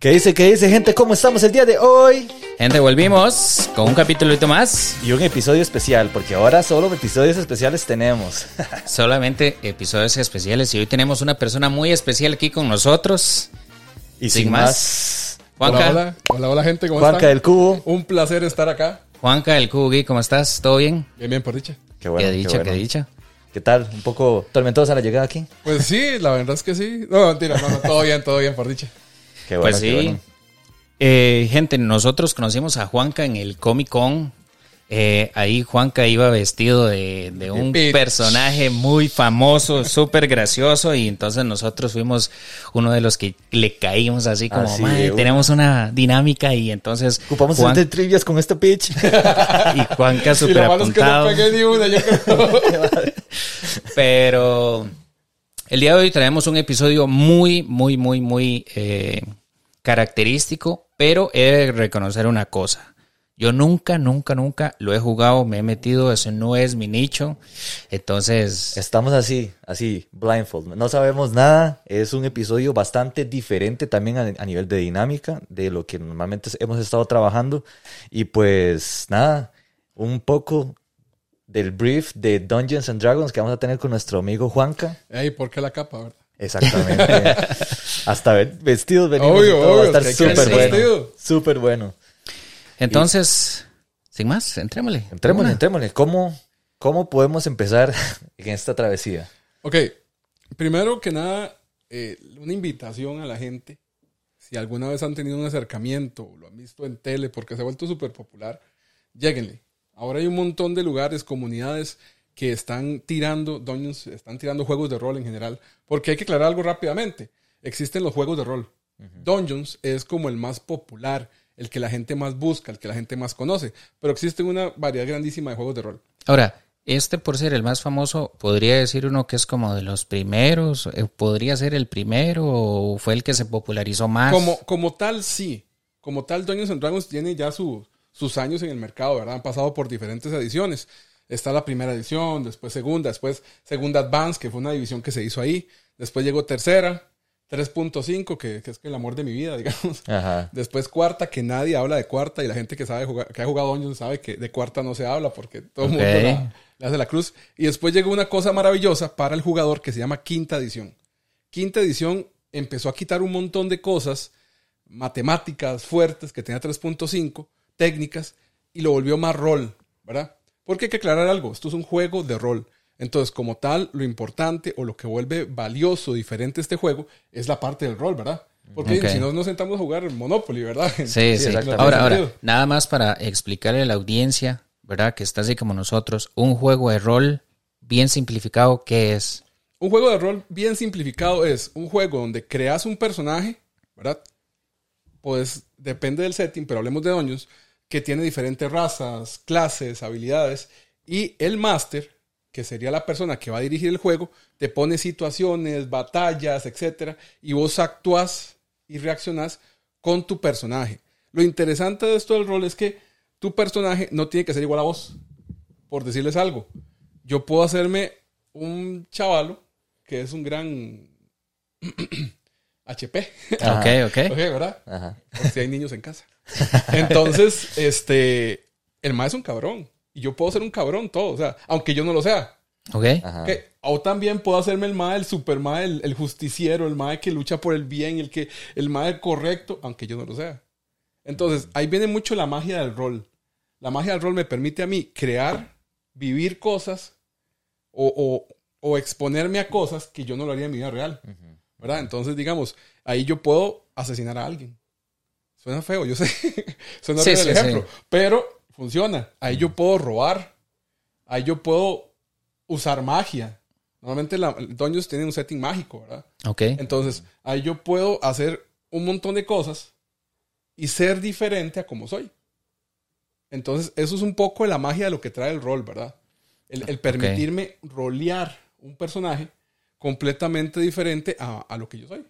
¿Qué dice, qué dice, gente? ¿Cómo estamos el día de hoy? Gente, volvimos con un capítulo más. Y un episodio especial, porque ahora solo episodios especiales tenemos. Solamente episodios especiales. Y hoy tenemos una persona muy especial aquí con nosotros. Y sin, más, Juanca. Hola, hola, hola, hola, gente, ¿cómo Juanca están? del Cubo. Un placer estar acá. Juanca del Cubi, ¿cómo estás? ¿Todo bien? Bien, bien, por dicha. Qué bueno, qué dicha, bueno. qué dicha. ¿Qué tal? Un poco tormentosa la llegada aquí. Pues sí, la verdad es que sí. No, mentira, no, no, todo bien, todo bien, por dicha. Qué bueno, pues qué sí. bueno. Eh, gente, nosotros conocimos a Juanca en el Comic Con. Eh, ahí Juanca iba vestido de, de un personaje muy famoso, súper gracioso, y entonces nosotros fuimos uno de los que le caímos así como, Así "Mae, de una". tenemos una dinámica y entonces Ocupamos Juan- hacer trivias con este pitch. y Juanca Y súper malo es que no apuntado. pegué ni una, yo creo. Pero el día de hoy traemos un episodio muy, muy, muy, muy eh, característico, pero he de reconocer una cosa. Yo nunca, nunca, nunca lo he jugado, me he metido, eso no es mi nicho. Entonces, Estamos así, así, blindfold. No sabemos nada. Es un episodio bastante diferente también a, a nivel de dinámica de lo que normalmente hemos estado trabajando. Y pues nada, un poco del brief de Dungeons and Dragons que vamos a tener con nuestro amigo Juanca. Ey, ¿por qué la capa, verdad? Exactamente. Hasta ver, vestidos venimos Obvio, y todo. Va a obvio, estar súper bueno. Súper bueno. entonces, sin más, entrémosle. Entrémosle, Una. entrémosle. ¿Cómo, ¿Cómo podemos empezar en esta travesía? Ok, primero que nada, eh, una invitación a la gente. Si alguna vez han tenido un acercamiento, lo han visto en tele porque se ha vuelto súper popular, lléguenle. Ahora hay un montón de lugares, comunidades que están tirando dungeons, están tirando juegos de rol en general. Porque hay que aclarar algo rápidamente. Existen los juegos de rol. Dungeons es como el más popular, el que la gente más busca, el que la gente más conoce. Pero existe una variedad grandísima de juegos de rol. Ahora, este por ser el más famoso, podría decir uno que es como de los primeros, eh, podría ser el primero o fue el que se popularizó más. Como, como tal, sí. Como tal, Dungeons and Dragons tiene ya su- sus años en el mercado, ¿verdad? Han pasado por diferentes ediciones. Está la primera edición, después segunda, después segunda Advance, que fue una división que se hizo ahí. Después llegó tercera, 3.5, que, que es el amor de mi vida, digamos. Ajá. Después cuarta, que nadie habla de cuarta y la gente que sabe jugar, que ha jugado Dungeons sabe que de cuarta no se habla porque todo el mundo la- le hace la cruz. Y después llegó una cosa maravillosa para el jugador que se llama quinta edición. Quinta edición empezó a quitar un montón de cosas, matemáticas fuertes que tenía 3.5, técnicas, y lo volvió más rol, ¿verdad? Porque hay que aclarar algo, esto es un juego de rol. Entonces, como tal, lo importante o lo que vuelve valioso, diferente este juego, es la parte del rol, ¿verdad? Porque si no nos sentamos a jugar Monopoly, ¿verdad? Sí, sí. exactamente. Ahora, ahora, nada más para explicarle a la audiencia, ¿verdad? Que está así como nosotros, un juego de rol bien simplificado, ¿qué es? Un juego de rol bien simplificado es un juego donde creas un personaje, ¿verdad? Pues depende del setting, pero hablemos de Dungeons, que tiene diferentes razas, clases, habilidades, y el máster, que sería la persona que va a dirigir el juego, te pone situaciones, batallas, etcétera, y vos actúas y reaccionás con tu personaje. Lo interesante de esto del rol es que tu personaje no tiene que ser igual a vos, por decirles algo. Yo puedo hacerme un chavalo que es un gran HP. Ajá. Ok, ok. Ok, ¿verdad? Ajá. Por si hay niños en casa. Entonces, este, el ma es un cabrón. Y yo puedo ser un cabrón todo, o sea, aunque yo no lo sea. Ok. Ajá. O también puedo hacerme el ma, el super ma, el, el justiciero, el ma que lucha por el bien, el que, el ma correcto, aunque yo no lo sea. Entonces, ahí viene mucho la magia del rol. La magia del rol me permite a mí crear, vivir cosas o, o- o exponerme a cosas que yo no lo haría en mi vida real. ¿Verdad? Entonces, digamos, ahí yo puedo asesinar a alguien. Suena feo, yo sé. Suena Sí, sí, el ejemplo. sí. Pero funciona. Ahí yo puedo robar. Ahí yo puedo usar magia. Normalmente la, Dungeons tiene un setting mágico, ¿verdad? Ok. Entonces, ahí yo puedo hacer un montón de cosas y ser diferente a como soy. Entonces, eso es un poco de la magia de lo que trae el rol, ¿verdad? El, el permitirme rolear un personaje completamente diferente a, a lo que yo soy.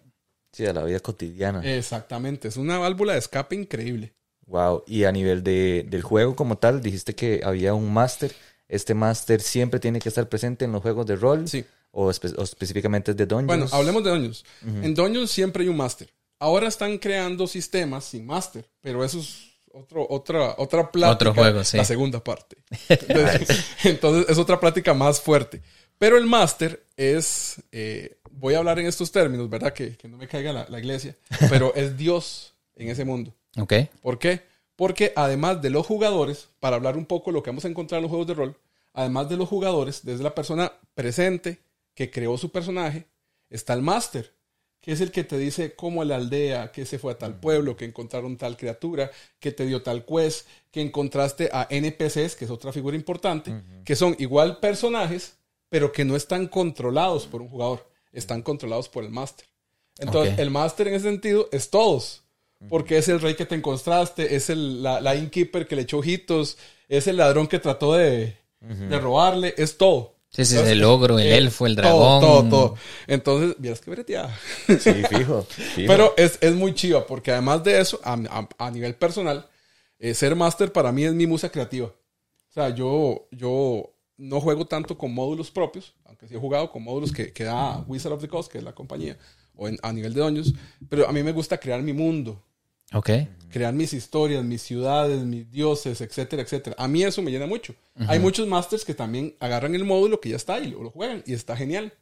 Sí, a la vida cotidiana. Exactamente, es una válvula de escape increíble. Wow. Y a nivel de, del juego como tal, dijiste que había un máster. Este máster siempre tiene que estar presente en los juegos de rol. Sí. O, espe- o específicamente de Dungeons. Bueno, hablemos de Dungeons. En Dungeons siempre hay un máster. ahora están creando sistemas sin máster, pero eso es otro, otra, otra plática. Otro juego, sí. La segunda parte. Entonces, entonces, es otra plática más fuerte. Pero el máster es, eh, voy a hablar en estos términos, ¿verdad? Que, que no me caiga la, la iglesia, pero es Dios en ese mundo. Ok. ¿Por qué? Porque además de los jugadores, para hablar un poco de lo que vamos a encontrar en los juegos de rol, además de los jugadores, desde la persona presente que creó su personaje, está el máster, que es el que te dice cómo la aldea, que se fue a tal pueblo, que encontraron tal criatura, que te dio tal quest, que encontraste a NPCs, que es otra figura importante, que son igual personajes, pero que no están controlados por un jugador, están controlados por el máster. Entonces, el máster en ese sentido es todos. Porque es el rey que te encontraste, es el, la, la innkeeper que le echó ojitos, es el ladrón que trató de, de robarle, es todo. Sí, sí, Entonces, el ogro, el eh, elfo, el dragón. Todo, todo. Entonces, vieras que breteada. Sí, fijo. fijo. Pero es, es muy chiva, porque además de eso, a, a- a nivel personal, eh, ser máster para mí es mi musa creativa. O sea, yo, yo no juego tanto con módulos propios, aunque sí he jugado con módulos que, que da Wizard of the Coast, que es la compañía, o en- a nivel de doños, pero a mí me gusta crear mi mundo, Ok. crear mis historias, mis ciudades, mis dioses, etcétera, etcétera. A mí eso me llena mucho. Hay muchos masters que también agarran el módulo que ya está y lo, lo juegan y está genial.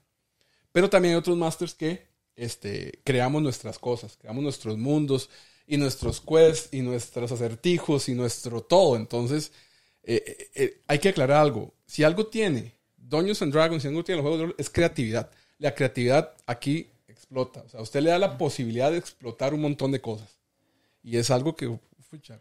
Pero también hay otros masters que este, creamos nuestras cosas, creamos nuestros mundos y nuestros quests y nuestros acertijos y nuestro todo. Entonces, eh, eh, eh, hay que aclarar algo. Si algo tiene Dungeons and Dragons, si algo tiene los juegos de rol, es creatividad. La creatividad aquí explota. O sea, usted le da la posibilidad de explotar un montón de cosas. Y es algo que,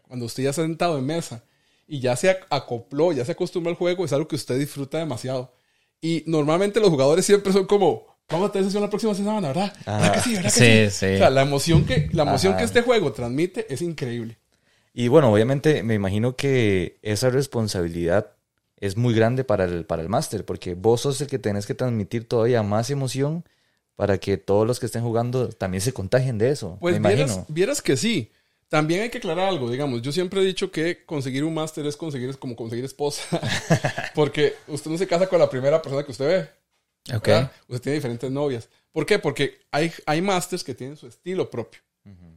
cuando usted ya se ha sentado en mesa y ya se ac- acopló, ya se acostumbró al juego, es algo que usted disfruta demasiado. Y normalmente los jugadores siempre son como, vamos a tener sesión la próxima semana, ¿verdad? ¿Verdad que sí? ¿Verdad que Sí, sí? sí. O sea, la emoción que, la emoción Ajá. que este juego transmite es increíble. Y bueno, obviamente me imagino que esa responsabilidad es muy grande para el, para el máster, porque vos sos el que tenés que transmitir todavía más emoción para que todos los que estén jugando también se contagien de eso. Pues me vieras, imagino. vieras que sí. También hay que aclarar algo, digamos, yo siempre he dicho que conseguir un máster es conseguir es como conseguir esposa, porque usted no se casa con la primera persona que usted ve. Ok. ¿verdad? Usted tiene diferentes novias. ¿Por qué? Porque hay, hay masters que tienen su estilo propio.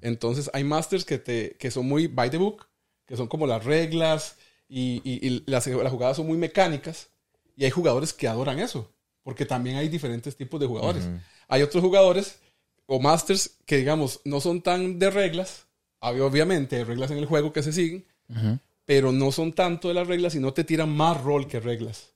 Entonces, hay masters que, te, que son muy by the book, que son como las reglas y, y- y las, las jugadas son muy mecánicas. Y hay jugadores que adoran eso, porque también hay diferentes tipos de jugadores. Hay otros jugadores o masters que, digamos, no son tan de reglas. Obviamente, hay reglas en el juego que se siguen, pero no son tanto de las reglas y no te tiran más rol que reglas.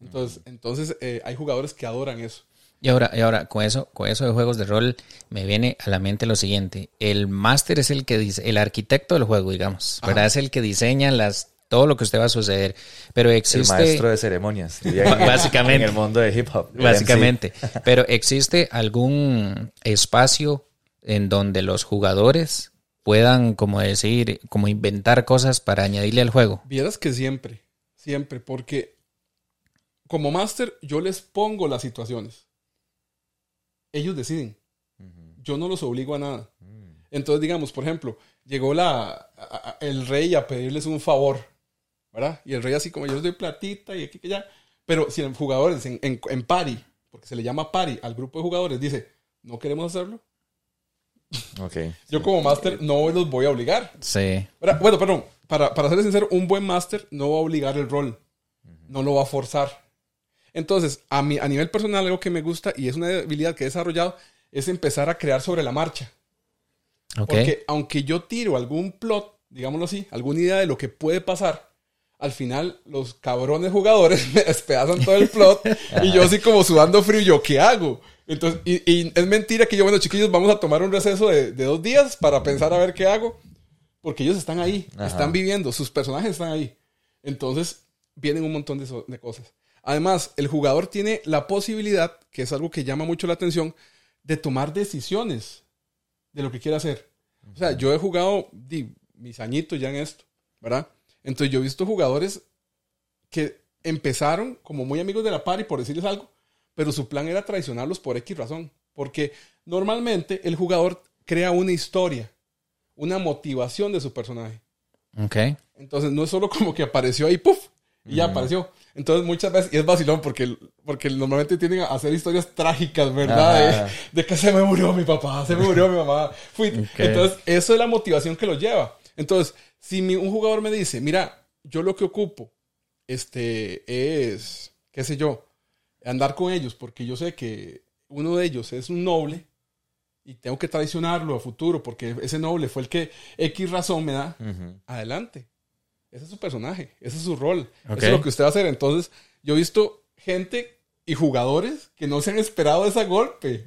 Entonces, entonces eh, hay jugadores que adoran eso. Y ahora, y ahora con eso, con eso de juegos de rol, me viene a la mente lo siguiente. El máster es el que dice, el arquitecto del juego, digamos, ¿verdad? Es el que diseña las, todo lo que usted va a suceder. Pero El existe. maestro de ceremonias. Básicamente. En el mundo de hip hop. el Básicamente. Pero ¿existe algún espacio en donde los jugadores puedan, como decir, como inventar cosas para añadirle al juego? Vieras que siempre, siempre, porque como máster yo les pongo las situaciones. Ellos deciden. Yo no los obligo a nada. Entonces, digamos, por ejemplo, llegó la, a- a- el rey a pedirles un favor, ¿verdad? Y el rey así como yo les doy platita y aquí que ya. Pero si en jugadores, en, en, en pari, porque se le llama pari al grupo de jugadores, dice, no queremos hacerlo. Ok. Yo como máster no los voy a obligar. Sí. Ahora, Bueno, perdón, para, para ser sincero, un buen máster no va a obligar el rol, no lo va a forzar. Entonces, a, mí, a nivel personal, algo que me gusta y es una habilidad que he desarrollado es empezar a crear sobre la marcha. Ok. Porque aunque yo tiro algún plot, digámoslo así, alguna idea de lo que puede pasar, al final los cabrones jugadores me despedazan todo el plot y yo así como sudando frío, ¿yo qué hago? Entonces, y, y es mentira que yo, bueno, chiquillos, vamos a tomar un receso de, de dos días para pensar a ver qué hago, porque ellos están ahí, Ajá. están viviendo, sus personajes están ahí. Entonces, vienen un montón de, so- de cosas. Además, el jugador tiene la posibilidad, que es algo que llama mucho la atención, de tomar decisiones de lo que quiere hacer. O sea, yo he jugado di, mis añitos ya en esto, ¿verdad? Entonces yo he visto jugadores que empezaron como muy amigos de la party, por decirles algo, pero su plan era traicionarlos por X razón. Porque normalmente el jugador crea una historia, una motivación de su personaje. Ok. Entonces no es solo como que apareció ahí, puff, Y ya apareció. Entonces muchas veces, y es vacilón porque, porque normalmente tienden a hacer historias trágicas, ¿verdad? De, de que se me murió mi papá, se me murió mi mamá. Fui. Entonces, eso es la motivación que lo lleva. Entonces, si mi- un jugador me dice, mira, yo lo que ocupo este, es, qué sé yo, andar con ellos porque yo sé que uno de ellos es un noble y tengo que traicionarlo a futuro porque ese noble fue el que X razón me da, adelante. Ese es su personaje, ese es su rol, eso es lo que usted va a hacer. Entonces, yo he visto gente y jugadores que no se han esperado ese golpe.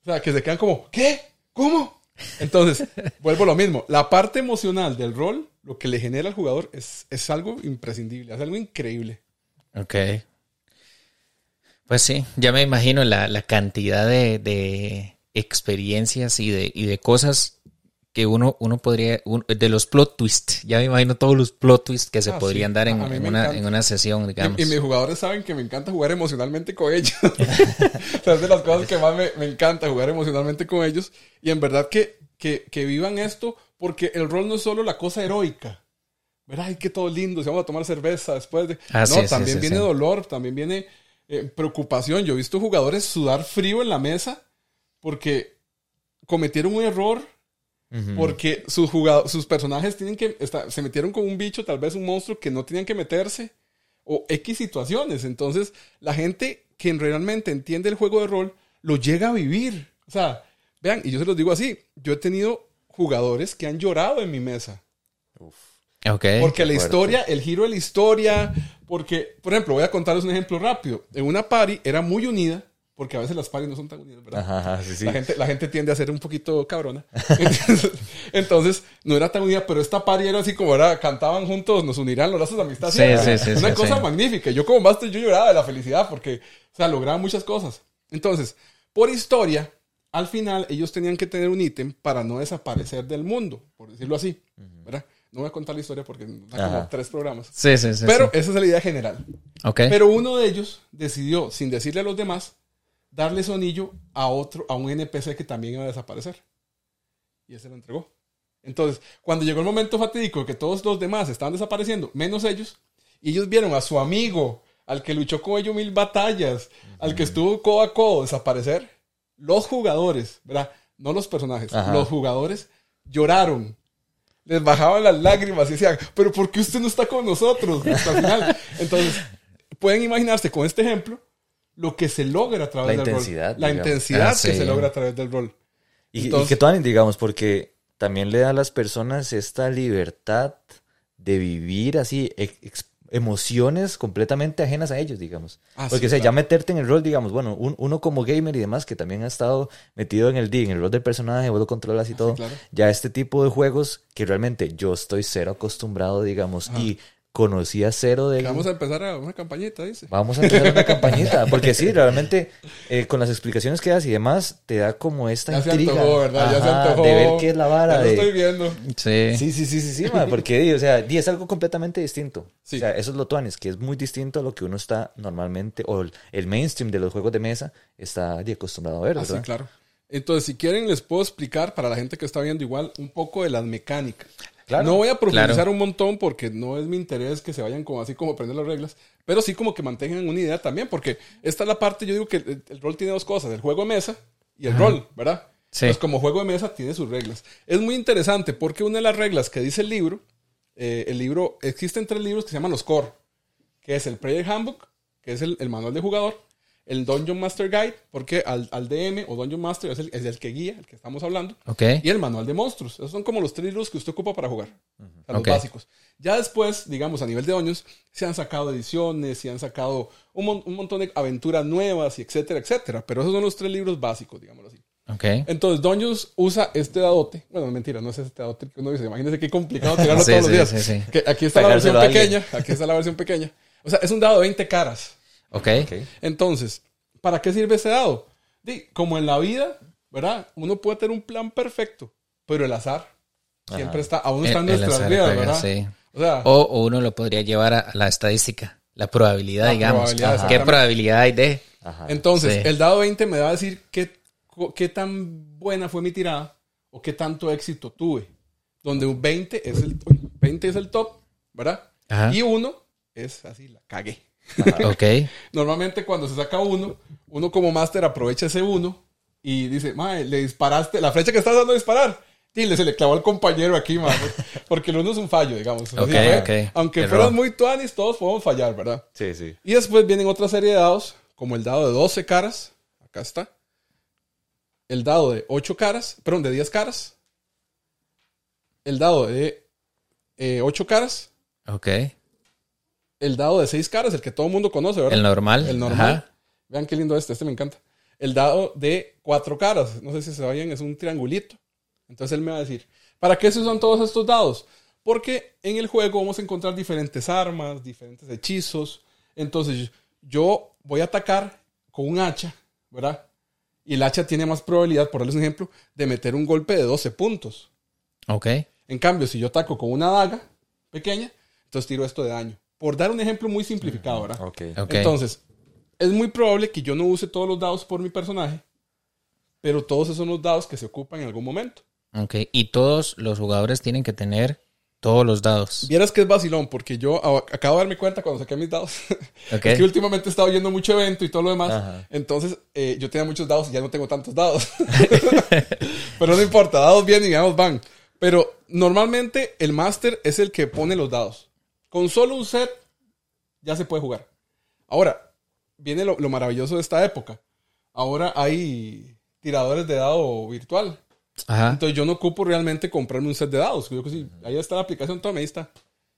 O sea, que se quedan como, ¿qué? ¿Cómo? Entonces, vuelvo a lo mismo. La parte emocional del rol, lo que le genera al jugador es, es algo imprescindible, es algo increíble. Ok. Pues sí, ya me imagino la, la cantidad de, de experiencias y de, y de cosas que uno, uno podría, un- de los plot twists, ya me imagino todos los plot twists que se Ah, podrían sí. dar en, en una, en una sesión, digamos. Y, y mis jugadores saben que me encanta jugar emocionalmente con ellos. o sea, es de las cosas que más me, me encanta jugar emocionalmente con ellos. Y en verdad que, que, que vivan esto, porque el rol no es solo la cosa heroica. ¿Verdad? Ay, que todo lindo, si vamos a tomar cerveza después de... Ah, no, sí, también sí, viene dolor, también viene eh, preocupación. Yo he visto jugadores sudar frío en la mesa porque cometieron un error Porque sus, jugado- sus personajes tienen que estar- se metieron con un bicho, tal vez un monstruo que no tenían que meterse, o X situaciones. Entonces, la gente que realmente entiende el juego de rol lo llega a vivir. O sea, vean, y yo se los digo así: yo he tenido jugadores que han llorado en mi mesa. Ok. Porque la fuerte. historia, el giro de la historia, porque, por ejemplo, voy a contarles un ejemplo rápido. En una party era muy unida, porque a veces las parties no son tan unidas, ¿verdad? Ajá, sí, sí. La, gente, la gente tiende a ser un poquito cabrona. Entonces, entonces, no era tan unida, pero esta party era así como era, cantaban juntos, nos unirán los lazos de amistad. Sí, sí, sí, Una cosa magnífica. Yo como master, yo lloraba de la felicidad porque, o sea, lograban muchas cosas. Entonces, por historia, al final ellos tenían que tener un ítem para no desaparecer del mundo, por decirlo así, ¿verdad? No voy a contar la historia porque da como tres programas. Sí, sí, sí. Pero esa es la idea general. Ok. Pero uno de ellos decidió, sin decirle a los demás, darle su anillo a otro, a un NPC que también iba a desaparecer. Y ese lo entregó. Entonces, cuando llegó el momento fatídico que todos los demás estaban desapareciendo, menos ellos, y ellos vieron a su amigo, al que luchó con ellos mil batallas, al que estuvo codo a codo desaparecer, los jugadores, ¿verdad? No los personajes, Ajá. los jugadores lloraron. Les bajaban las lágrimas y decían, pero ¿por qué usted no está con nosotros? Hasta el final. Entonces, pueden imaginarse con este ejemplo lo que se logra a través La del intensidad, rol. La digamos. intensidad Ah, que sí. se logra a través del rol. Y, y Entonces- que todan, digamos, porque también le da a las personas esta libertad de vivir así ex- emociones completamente ajenas a ellos, digamos. Ah, porque sí, o sea, ya claro. meterte en el rol, digamos, bueno, un- uno como gamer y demás que también ha estado metido en el D, en el rol del personaje, vos lo controlas y todo, Ah, claro. ya este tipo de juegos que realmente yo estoy cero acostumbrado, digamos, y conocía cero de Vamos a empezar a una campañita, dice. Vamos a empezar una campañita, porque sí, realmente eh, con las explicaciones que das y demás, te da como esta Ya se intriga antojó, ¿verdad? ya se antojó. de ver qué es la Ya vara. lo de- estoy viendo. Sí. Sí, sí, sí, sí, sí, ma, porque di, o sea, di, es algo completamente distinto. Sí. O sea, eso es lo tuanes, que es muy distinto a lo que uno está normalmente, o el, mainstream de los juegos de mesa está acostumbrado a ver, Así, ¿verdad? Ah, claro. Entonces, si quieren, les puedo explicar para la gente que está viendo igual un poco de las mecánicas. Claro. No voy a profundizar Claro. un montón porque no es mi interés que se vayan como así como aprender las reglas, pero sí como que mantengan una idea también, porque esta es la parte, yo digo que el, el rol tiene dos cosas, el juego de mesa y el rol, ¿verdad? Sí. Pues como juego de mesa tiene sus reglas. Es muy interesante porque una de las reglas que dice el libro, eh, el libro, existen tres libros que se llaman los core, que es el Player Handbook, que es el, el manual de jugador, el Dungeon Master Guide, porque al, al DM o Dungeon Master es el, es el que guía, el que estamos hablando, Ok. y el manual de monstruos. Esos son como los tres libros que usted ocupa para jugar. O sea, los básicos. Ya después, digamos, a nivel de Dungeons, se han sacado ediciones, se han sacado un, mon- un montón de aventuras nuevas, y etcétera, etcétera. Pero esos son los tres libros básicos, digámoslo así. Ok. Entonces, Dungeons usa este dadote. Bueno, mentira, no es este dadote que uno dice. Imagínense qué complicado tirarlo Sí, todos los sí, días. sí, sí. Que aquí está la versión pequeña. Aquí está la versión pequeña. O sea, es un dado de 20 caras. Ok. Ok. Entonces, ¿para qué sirve ese dado? Como en la vida, ¿verdad? Uno puede tener un plan perfecto, pero el azar siempre Ajá. está, aún está en nuestras vidas, ¿verdad? sí. O sea, O, o uno lo podría llevar a la estadística, la probabilidad, La digamos. probabilidad, ¿Qué probabilidad hay de? Ajá. entonces, sí. el dado 20 me va a decir qué, qué tan buena fue mi tirada o qué tanto éxito tuve. Donde un 20 es el, 20 es el top, ¿verdad? Ajá. Y uno es así, la cagué. Ok. Normalmente cuando se saca uno, uno como máster aprovecha ese uno y dice, mae, le disparaste, la flecha que estás dando a disparar. Y le, se le clavó al compañero aquí, mae. Porque el uno es un fallo, digamos. Así Ok, fue. ok. Aunque fueron muy tuanis, todos podemos fallar, ¿verdad? Sí, sí. Y después vienen otra serie de dados, como el dado de 12 caras. Acá está. El dado de 8 caras, perdón, de 10 caras. El dado de 8 caras. Ok. El dado de 6 caras, el que todo el mundo conoce, ¿verdad? El normal. El normal. Ajá. Vean qué lindo este, este me encanta. El dado de 4 caras, no sé si se vayan, es un triangulito. Entonces él me va a decir, ¿para qué se usan todos estos dados? Porque en el juego vamos a encontrar diferentes armas, diferentes hechizos. Entonces yo voy a atacar con un hacha, ¿verdad? Y el hacha tiene más probabilidad, por darles un ejemplo, de meter un golpe de 12 puntos. Ok. En cambio, si yo ataco con una daga pequeña, entonces tiro esto de daño. Por dar un ejemplo muy simplificado, ¿verdad? Ok. Ok. Entonces, es muy probable que yo no use todos los dados por mi personaje, pero todos esos son los dados que se ocupan en algún momento. Ok. Y todos los jugadores tienen que tener todos los dados. Vieras que es vacilón, porque yo a- acabo de darme cuenta cuando saqué mis dados. Ok. Es que últimamente he estado yendo mucho evento y todo lo demás. Ajá. Entonces, eh, yo tenía muchos dados y ya no tengo tantos dados. Pero no importa, dados vienen y dados van. Pero normalmente el máster es el que pone los dados. Con solo un set ya se puede jugar. Ahora, viene lo, lo maravilloso de esta época. Ahora hay tiradores de dado virtual. Ajá. Entonces yo no ocupo realmente comprarme un set de dados. Yo sí, ahí está la aplicación, tome, ahí está.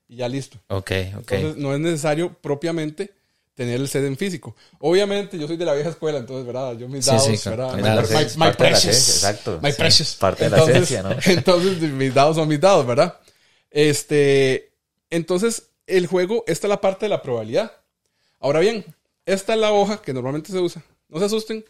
Y ya listo. Ok, ok. Entonces no es necesario propiamente tener el set en físico. Obviamente yo soy de la vieja escuela, entonces, ¿verdad? Yo mis dados, sí. ¿verdad? Claro, My- my, my precious. exacto. My precious. parte de la entonces, esencia, ¿no? Entonces mis dados son mis dados, ¿verdad? Este, entonces el juego, esta es la parte de la probabilidad. Ahora bien, esta es la hoja que normalmente se usa. No se asusten,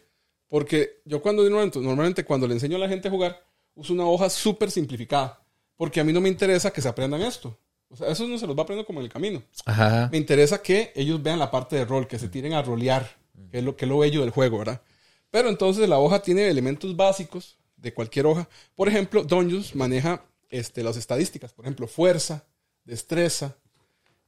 porque yo cuando normalmente, normalmente cuando le enseño a la gente a jugar, uso una hoja súper simplificada, porque a mí no me interesa que se aprendan esto. O sea, eso no se los va aprendiendo como en el camino. Ajá. Me interesa que ellos vean la parte de rol, que se tiren a rolear, que es lo, que es lo bello del juego, ¿verdad? Pero entonces la hoja tiene elementos básicos de cualquier hoja. Por ejemplo, Dungeons maneja este, las estadísticas, por ejemplo, fuerza, destreza,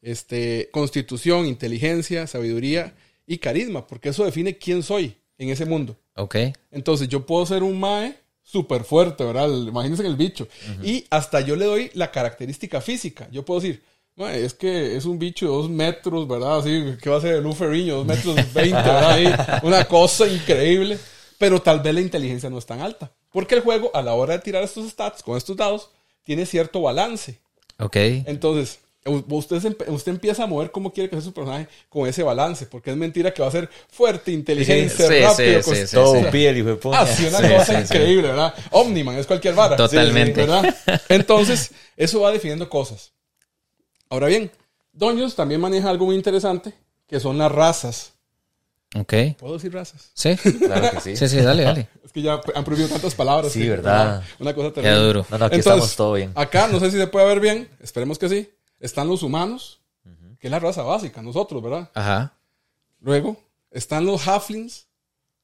este, constitución, inteligencia, sabiduría y carisma, porque eso define quién soy en ese mundo. Ok. Entonces yo puedo ser un mae súper fuerte, ¿verdad? Imagínense el bicho. Y hasta yo le doy la característica física. Yo puedo decir, es que es un bicho de dos metros, ¿verdad? Así, que va a ser el Ferriño? Dos metros veinte, ¿verdad? Ahí, una cosa increíble. Pero tal vez la inteligencia no es tan alta. Porque el juego, a la hora de tirar estos stats con estos dados, tiene cierto balance. Ok. Entonces, usted, se usted empieza a mover cómo quiere que sea su personaje con ese balance, porque es mentira que va a ser fuerte, inteligente, Sí, sí, rápido, sí, con- Todo piel, de puta. Ah, sí, una Sí, cosa sí, sí. increíble, ¿verdad? Omniman es cualquier vara. Totalmente. ¿verdad? Entonces, eso va definiendo cosas. Ahora bien, Dungeons también maneja algo muy interesante, que son las razas. Ok. ¿Puedo decir razas? Sí. Claro que sí. Sí, sí, dale, dale. Es que ya han prohibido tantas palabras. Sí, que, ¿verdad? Una cosa Queda terrible. duro. No, no, aquí Entonces, estamos todo bien. Acá, no sé si se puede ver bien, esperemos que sí. Están los humanos, que es la raza básica, nosotros, ¿verdad? Ajá. Luego están los halflings,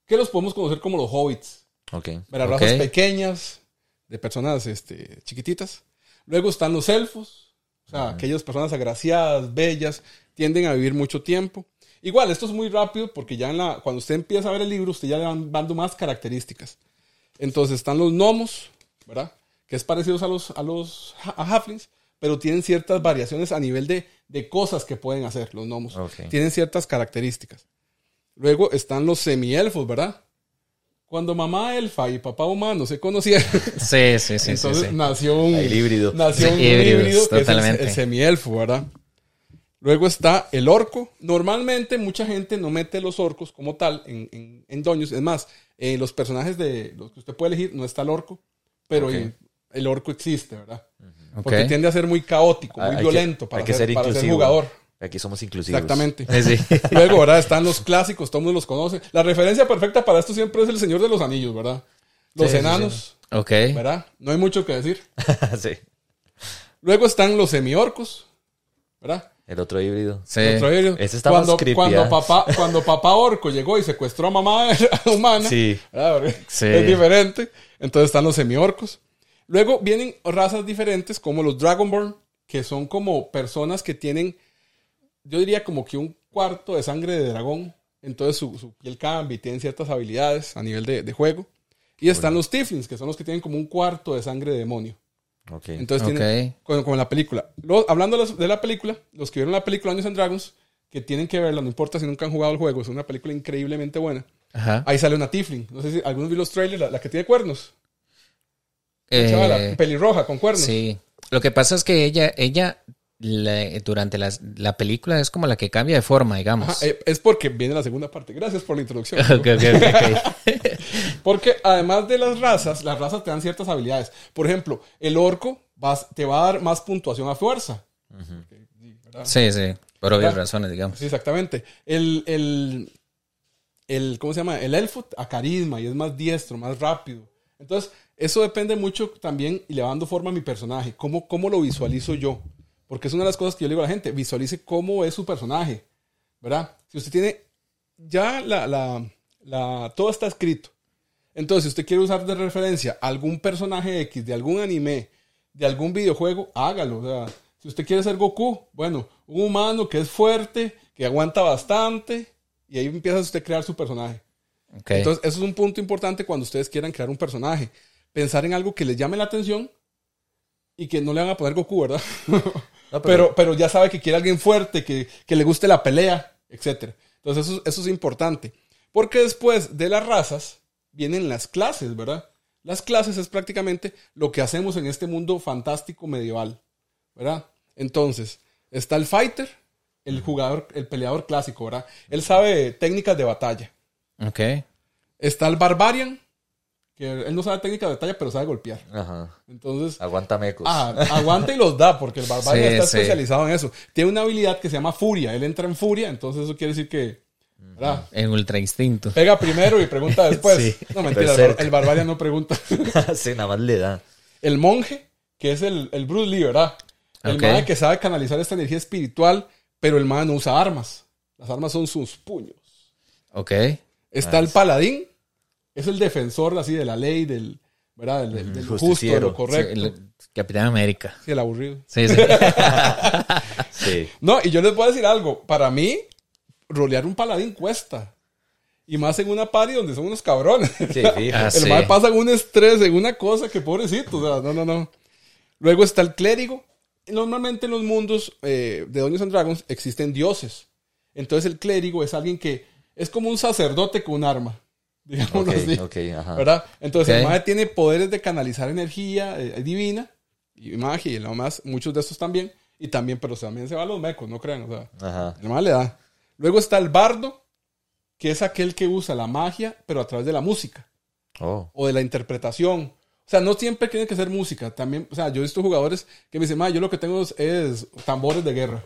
que los podemos conocer como los hobbits. Ok. Ok. Razas pequeñas, de personas este, chiquititas. Luego están los elfos, o sea, aquellas personas agraciadas, bellas, tienden a vivir mucho tiempo. Igual, esto es muy rápido porque ya en la, cuando usted empieza a ver el libro, usted ya le van dando más características. Entonces están los gnomos, ¿verdad? Que es parecidos a los, a los a halflings, pero tienen ciertas variaciones a nivel de, de cosas que pueden hacer los gnomos. Ok. Tienen ciertas características. Luego están los semielfos, ¿verdad? Cuando mamá elfa y papá humano se conocieron, Sí, sí, sí, sí, entonces sí. nació un El híbrido. Nació un Sí, híbridos, híbrido que es el, totalmente. el semielfo, ¿verdad? Luego está el orco. Normalmente mucha gente no mete los orcos como tal en, en, en Dungeons. Es más, en los personajes de los que usted puede elegir no está el orco, pero en- el orco existe, ¿verdad? Porque tiende a ser muy caótico, muy Hay que- violento para, hay que ser, ser para ser jugador. Aquí somos inclusivos. Exactamente. Sí. Luego, ¿verdad? Están los clásicos, todo el mundo los conoce. La referencia perfecta para esto siempre es el Señor de los Anillos, ¿verdad? Los Sí, sí, enanos, Ok. ¿verdad? No hay mucho que decir. sí. Luego están los semiorcos, ¿verdad? El otro híbrido. Sí. Otro híbrido. Ese está cuando, más creepy, cuando, ¿ah? papá, cuando papá orco llegó y secuestró a mamá humana. Porque Sí. es diferente. Entonces están los semiorcos. Luego vienen razas diferentes como los Dragonborn, que son como personas que tienen yo diría como que un cuarto de sangre de dragón. Entonces su, su piel cambia y tienen ciertas habilidades a nivel de, de juego. Y están los Tiflins, que son los que tienen como un cuarto de sangre de demonio. Ok. Entonces Ok. tienen, como, la película. Lo- hablando de, los- la película, los que vieron la película Dungeons and Dragons, que tienen que verla, no importa si nunca han jugado el juego, es una película increíblemente buena. Ajá. Ahí sale una Tiflin. No sé si algunos vi los trailers, la, la que tiene cuernos. La Eh, chavala, pelirroja con cuernos. sí. Lo que pasa es que ella, ella la- durante las- la película es como la que cambia de forma, digamos. Ajá, eh, es porque viene la segunda parte. Gracias por la introducción. Ok, ok, ok, ok. Porque además de las razas, las razas te dan ciertas habilidades. Por ejemplo, el orco vas- te va a dar más puntuación a fuerza. Sí. Sí, sí. Por obvias razones, digamos. Sí, exactamente. El, el, el, ¿cómo se llama? El elfo a carisma y es más diestro, más rápido. Entonces, eso depende mucho también y le va dando forma a mi personaje. ¿Cómo, cómo lo visualizo yo? Porque es una de las cosas que yo le digo a la gente. Visualice cómo es su personaje. ¿Verdad? Si usted tiene ya la, la, la, todo está escrito. Entonces, si usted quiere usar de referencia algún personaje X de algún anime, de algún videojuego, hágalo. O sea, si usted quiere ser Goku, bueno, un humano que es fuerte, que aguanta bastante, y ahí empieza usted a crear su personaje. Entonces, eso es un punto importante cuando ustedes quieran crear un personaje. Pensar en algo que les llame la atención y que no le van a poner Goku, ¿verdad? No, pero, pero ya sabe que quiere alguien fuerte, que, que le guste la pelea, etc. Entonces, eso, eso es importante. Porque después de las razas vienen las clases, ¿verdad? Las clases es prácticamente lo que hacemos en este mundo fantástico medieval, ¿verdad? Entonces, está el fighter, el jugador, el peleador clásico, ¿verdad? Él sabe técnicas de batalla. Ok. Está el barbarian, que él no sabe técnicas de batalla, pero sabe golpear. Ajá. Entonces, Aguanta mecos. ah, aguanta y los da, porque el barbarian Sí, está sí. especializado en eso. Tiene una habilidad que se llama furia. Él entra en furia, entonces eso quiere decir que ¿verdad? En ultra instinto. pega primero y pregunta después. Sí. No, mentira, el, el barbarian no pregunta. sí, nada más le da. el monje, que es el, el Bruce Lee, ¿verdad? El Ok. man que sabe canalizar esta energía espiritual, pero el man no usa armas. Las armas son sus puños. Ok. Está el paladín, es el defensor así de la ley, del, ¿verdad? Del, del- del justo, de lo correcto. Sí, el Capitán América. Sí, el aburrido. Sí, sí. Sí. No, y yo les voy a decir algo. Para mí, rolear un paladín cuesta. Y más en una party donde son unos cabrones. Sí, fijo. Ah, El sí. mal pasa en un estrés, en una cosa que pobrecito. O sea, no, no, no. Luego está el clérigo. Normalmente en los mundos eh, de Dungeons and Dragons existen dioses. Entonces el clérigo es alguien que es como un sacerdote con un arma. Digámoslo Ok, así. ok, ajá. ¿Verdad? Entonces el Ok. mago tiene poderes de canalizar energía eh, divina y magia y lo más, muchos de estos también. Y también, pero también se va a los mecos, no crean. O sea, Ajá. el mago le da. Luego está el bardo, que es aquel que usa la magia, pero a través de la música Oh. o de la interpretación. O sea, no siempre tiene que ser música. También, o sea, yo he visto jugadores que me dicen, "Ma, yo lo que tengo es, es tambores de guerra.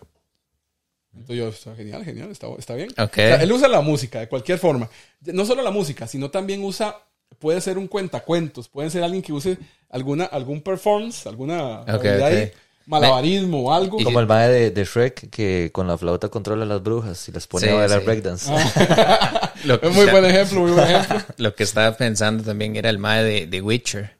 Entonces yo, está genial, genial, está, está bien. Ok. O sea, él usa la música de cualquier forma. No solo la música, sino también usa, puede ser un cuentacuentos, puede ser alguien que use alguna, algún performance, alguna habilidad ahí, ok. Malabarismo o algo. Como el mae de, de Shrek que con la flauta controla a las brujas y las pone Sí, a bailar sí. breakdance. Lo, Es muy buen ejemplo, muy buen ejemplo. lo que estaba pensando también era el mae de, de Witcher.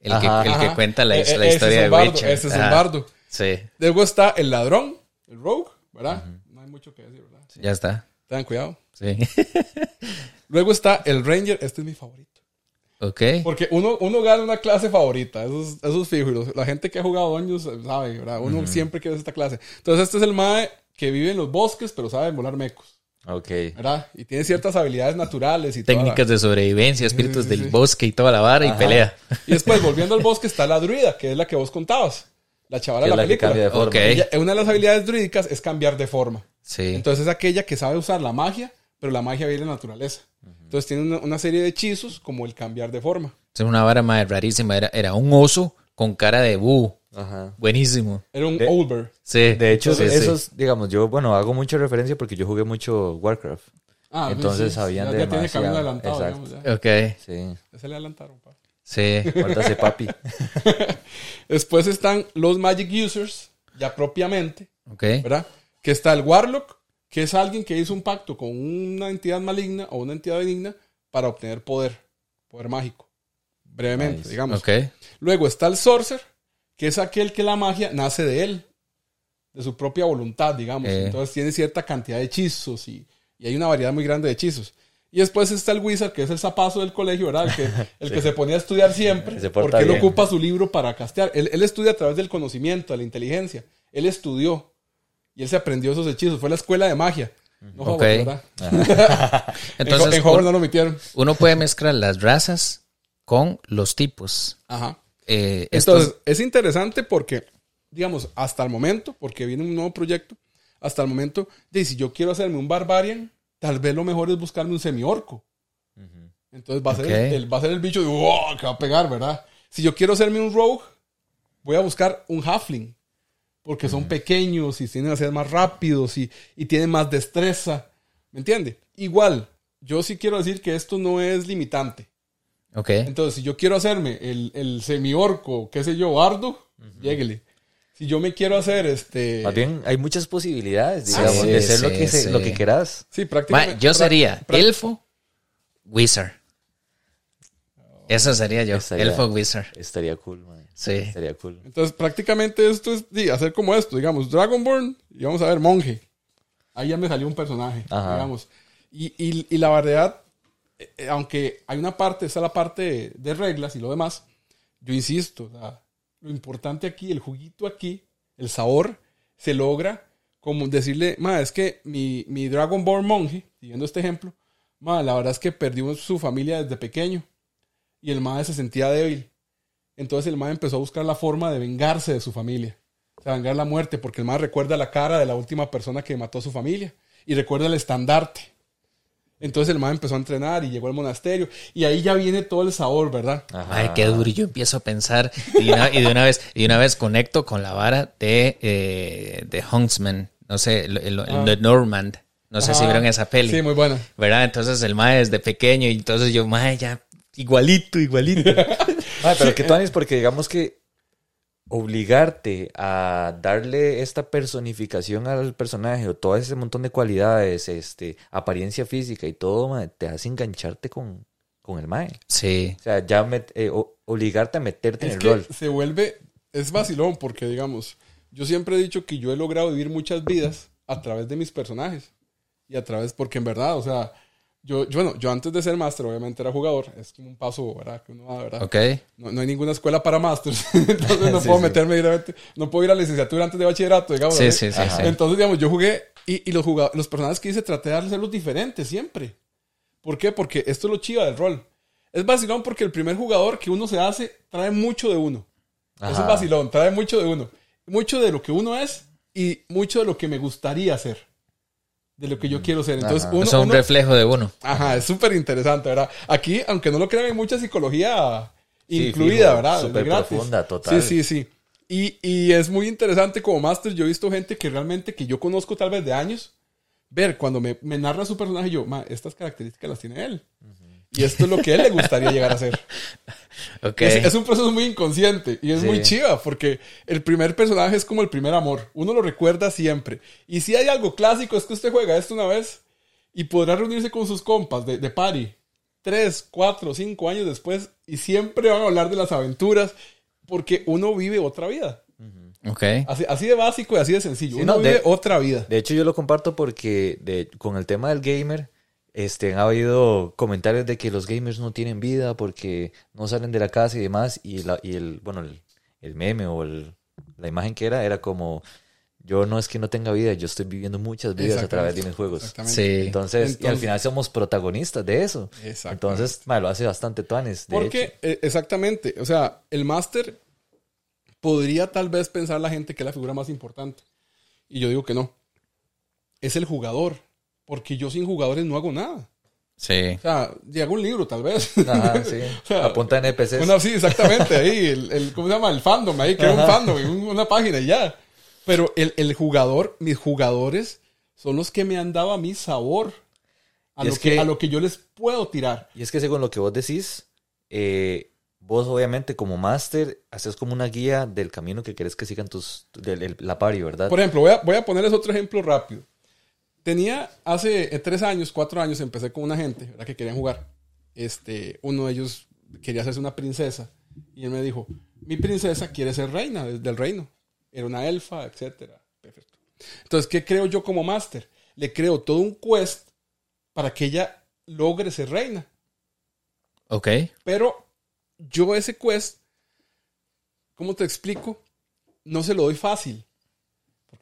El, Ajá. que, el que cuenta la, la ese historia es de un bardo, Witcher. Ese es un Ajá. bardo. Sí, Luego está el ladrón, el rogue, ¿verdad? No hay mucho que decir, ¿verdad? ya está. Tengan cuidado. Sí. Luego está el Ranger, este es mi favorito. Ok. Porque uno, uno gana una clase favorita, eso es, eso es fijo. la gente que ha jugado años sabe, ¿verdad? Uno siempre quiere esta clase. Entonces, este es el Mae que vive en los bosques, pero sabe volar mecos, Ok. ¿verdad? Y tiene ciertas habilidades naturales y Técnicas de sobrevivencia, espíritus sí, sí, del sí. bosque y toda la vara y pelea. Y después, volviendo al bosque, está la druida, que es la que vos contabas. La chavala Que de la la que película. cambia de forma. Ok. Ella- una de las habilidades druídicas es cambiar de forma. Sí. Entonces es aquella que sabe usar la magia, pero la magia viene de la naturaleza. Entonces tiene una, una serie de hechizos como el cambiar de forma. Es una vara mae rarísima. Era, era un oso con cara de búho. Ajá. Buenísimo. Era un De- Olber. Sí. De hecho, sí, sí. esos, digamos, yo, bueno, hago mucha referencia porque yo jugué mucho Warcraft. Ah, Entonces sí, sí. habían ya, ya tiene camino adelantado, Exacto. digamos, ya. Ok. Sí. Se le adelantaron, pa. Sí. Guárdase, papi. Después están los Magic Users, ya propiamente, Ok. ¿verdad? Que está el Warlock, que es alguien que hizo un pacto con una entidad maligna o una entidad benigna para obtener poder, poder mágico. Brevemente, Nice. digamos. Luego está el Sorcerer, que es aquel que la magia nace de él. de su propia voluntad, digamos. Eh. Entonces tiene cierta cantidad de hechizos y, y hay una variedad muy grande de hechizos. Y después está el wizard, que es el zapazo del colegio, ¿verdad? El que, el que se ponía a estudiar siempre, porque él bien. ocupa su libro para castear. Él, él estudia a través del conocimiento, de la inteligencia. Él estudió y él se aprendió esos hechizos. Fue la escuela de magia. No Ok. ¿verdad? Entonces, en, no lo metieron. uno puede mezclar las razas con los tipos. Ajá. Eh, estos- Entonces, es interesante porque, digamos, hasta el momento, porque viene un nuevo proyecto, hasta el momento, de si yo quiero hacerme un barbarian, tal vez lo mejor es buscarme un semiorco. Entonces va a, ser el, el- va a ser el bicho de, "Wow", que va a pegar, ¿verdad? Si yo quiero hacerme un rogue, voy a buscar un halfling. Porque son pequeños y tienden a ser más rápidos y, y tienen más destreza. ¿Me entiende? Igual, yo sí quiero decir que esto no es limitante. ok. Entonces, si yo quiero hacerme el, el semi-orco, qué sé yo, bardo, lléguele. Si yo me quiero hacer este. Más bien, hay muchas posibilidades, Sí, digamos, de ser lo, sí, que se- lo que quieras. Sí, Ma, prácticamente. yo sería elfo, wizard. Eso sería yo, Estaría- elfo wizard. Estaría cool, man. Sí. Estaría cool. Entonces, prácticamente esto es di, hacer como esto, digamos, Dragonborn y vamos a ver monje. Ahí ya me salió un personaje, Ajá. digamos. Y, y- y la verdad, eh, eh, aunque hay una parte, está la parte de, de reglas y lo demás, yo insisto, o sea, lo importante aquí, el juguito aquí, el sabor, se logra como decirle, ma, es que mi, mi Dragonborn monje, siguiendo este ejemplo, ma, la verdad es que perdió su familia desde pequeño y el madre se sentía débil. Entonces el madre empezó a buscar la forma de vengarse de su familia. O sea, vengar la muerte, porque el madre recuerda la cara de la última persona que mató a su familia y recuerda el estandarte. Entonces el madre empezó a entrenar y llegó al monasterio y ahí ya viene todo el sabor, ¿verdad? Ajá. Ay, qué duro. Y yo empiezo a pensar y de una, y de una vez y de una vez conecto con la vara de, eh, de Huntsman. No sé, el, el- el Ah. de Normand. No sé si Ajá. vieron esa peli. Sí, muy buena. ¿Verdad? Entonces el mae desde pequeño y entonces yo, mae, ya igualito, igualito. Ay, pero que tú haces porque digamos que obligarte a darle esta personificación al personaje o todo ese montón de cualidades, este, apariencia física y todo, te hace engancharte con, con el mae. Sí. O sea, ya met- eh, o- obligarte a meterte Es en el que rol. se vuelve, es vacilón porque digamos, yo siempre he dicho que yo he logrado vivir muchas vidas a través de mis personajes y a través, porque en verdad, o sea, yo, yo, bueno, yo antes de ser máster obviamente era jugador, es como un paso, ¿verdad? Que uno da, ¿verdad? Ok. No, no hay ninguna escuela para másters, entonces no Sí, puedo sí. meterme directamente, no puedo ir a la licenciatura antes de bachillerato, digamos. Sí, así. sí, sí, sí. Entonces, digamos, yo jugué y, y los, jugado- los personajes que hice traté de hacerlos diferentes siempre. ¿Por qué? Porque esto es lo chiva del rol. Es vacilón porque el primer jugador que uno se hace trae mucho de uno. Eso Ajá. es vacilón, trae mucho de uno. Mucho de lo que uno es y mucho de lo que me gustaría hacer. De lo que yo quiero ser. Entonces, uno, es un uno- reflejo de uno. Ajá, es súper interesante, ¿verdad? Aquí, aunque no lo crean, hay mucha psicología Sí, incluida, fijo, ¿verdad? súper profunda, total. Sí, sí, sí. Y, y es muy interesante como máster. Yo he visto gente que realmente, que yo conozco tal vez de años, ver cuando me, me narra su personaje, yo, ma, estas características las tiene él. Y esto es lo que a él le gustaría llegar a ser. Ok. Es, es un proceso muy inconsciente y es Sí. muy chiva porque el primer personaje es como el primer amor. Uno lo recuerda siempre. Y si hay algo clásico es que usted juega esto una vez y podrá reunirse con sus compas de, de party tres, cuatro, cinco años después y siempre van a hablar de las aventuras porque uno vive otra vida. Ok. Así, así de básico y así de sencillo. Sí, uno no, de- otra vida. De hecho, yo lo comparto porque de, con el tema del gamer, este, ha habido comentarios de que los gamers no tienen vida porque no salen de la casa y demás. Y, la, y el, bueno, el, el meme o el- la imagen que era, era como, yo no es que no tenga vida, yo estoy viviendo muchas vidas a través de mis juegos. Sí. Entonces, y al final somos protagonistas de eso. Exactamente. Entonces, mae, lo hace bastante tuanes. De Porque, hecho. eh, exactamente, o sea, el máster podría tal vez pensar la gente que es la figura más importante. Y yo digo que no. Es el jugador. Porque yo sin jugadores no hago nada. Sí. O sea, hago un libro tal vez. Ajá, sí. O sea, Apunta NPCs. Una, sí, exactamente. Ahí, el, el- ¿cómo se llama? El fandom. Ahí creo un fandom, un- una página y ya. Pero el, el jugador, mis jugadores, son los que me han dado a mí sabor. A, Y lo es que, que- a lo que yo les puedo tirar. Y es que según lo que vos decís, eh, vos obviamente como máster haces como una guía del camino que querés que sigan tus, del, el- la party, ¿verdad? Por ejemplo, voy a, voy a ponerles otro ejemplo rápido. Tenía hace eh, tres años, cuatro años, empecé con una gente ¿verdad? que querían jugar. Este, uno de ellos quería hacerse una princesa. Y él me dijo, mi princesa quiere ser reina del del reino. Era una elfa, etcétera. Perfecto. Entonces, ¿qué creo yo como máster? Le creo todo un quest para que ella logre ser reina. Ok. Pero yo ese quest, ¿cómo te explico? No se lo doy fácil.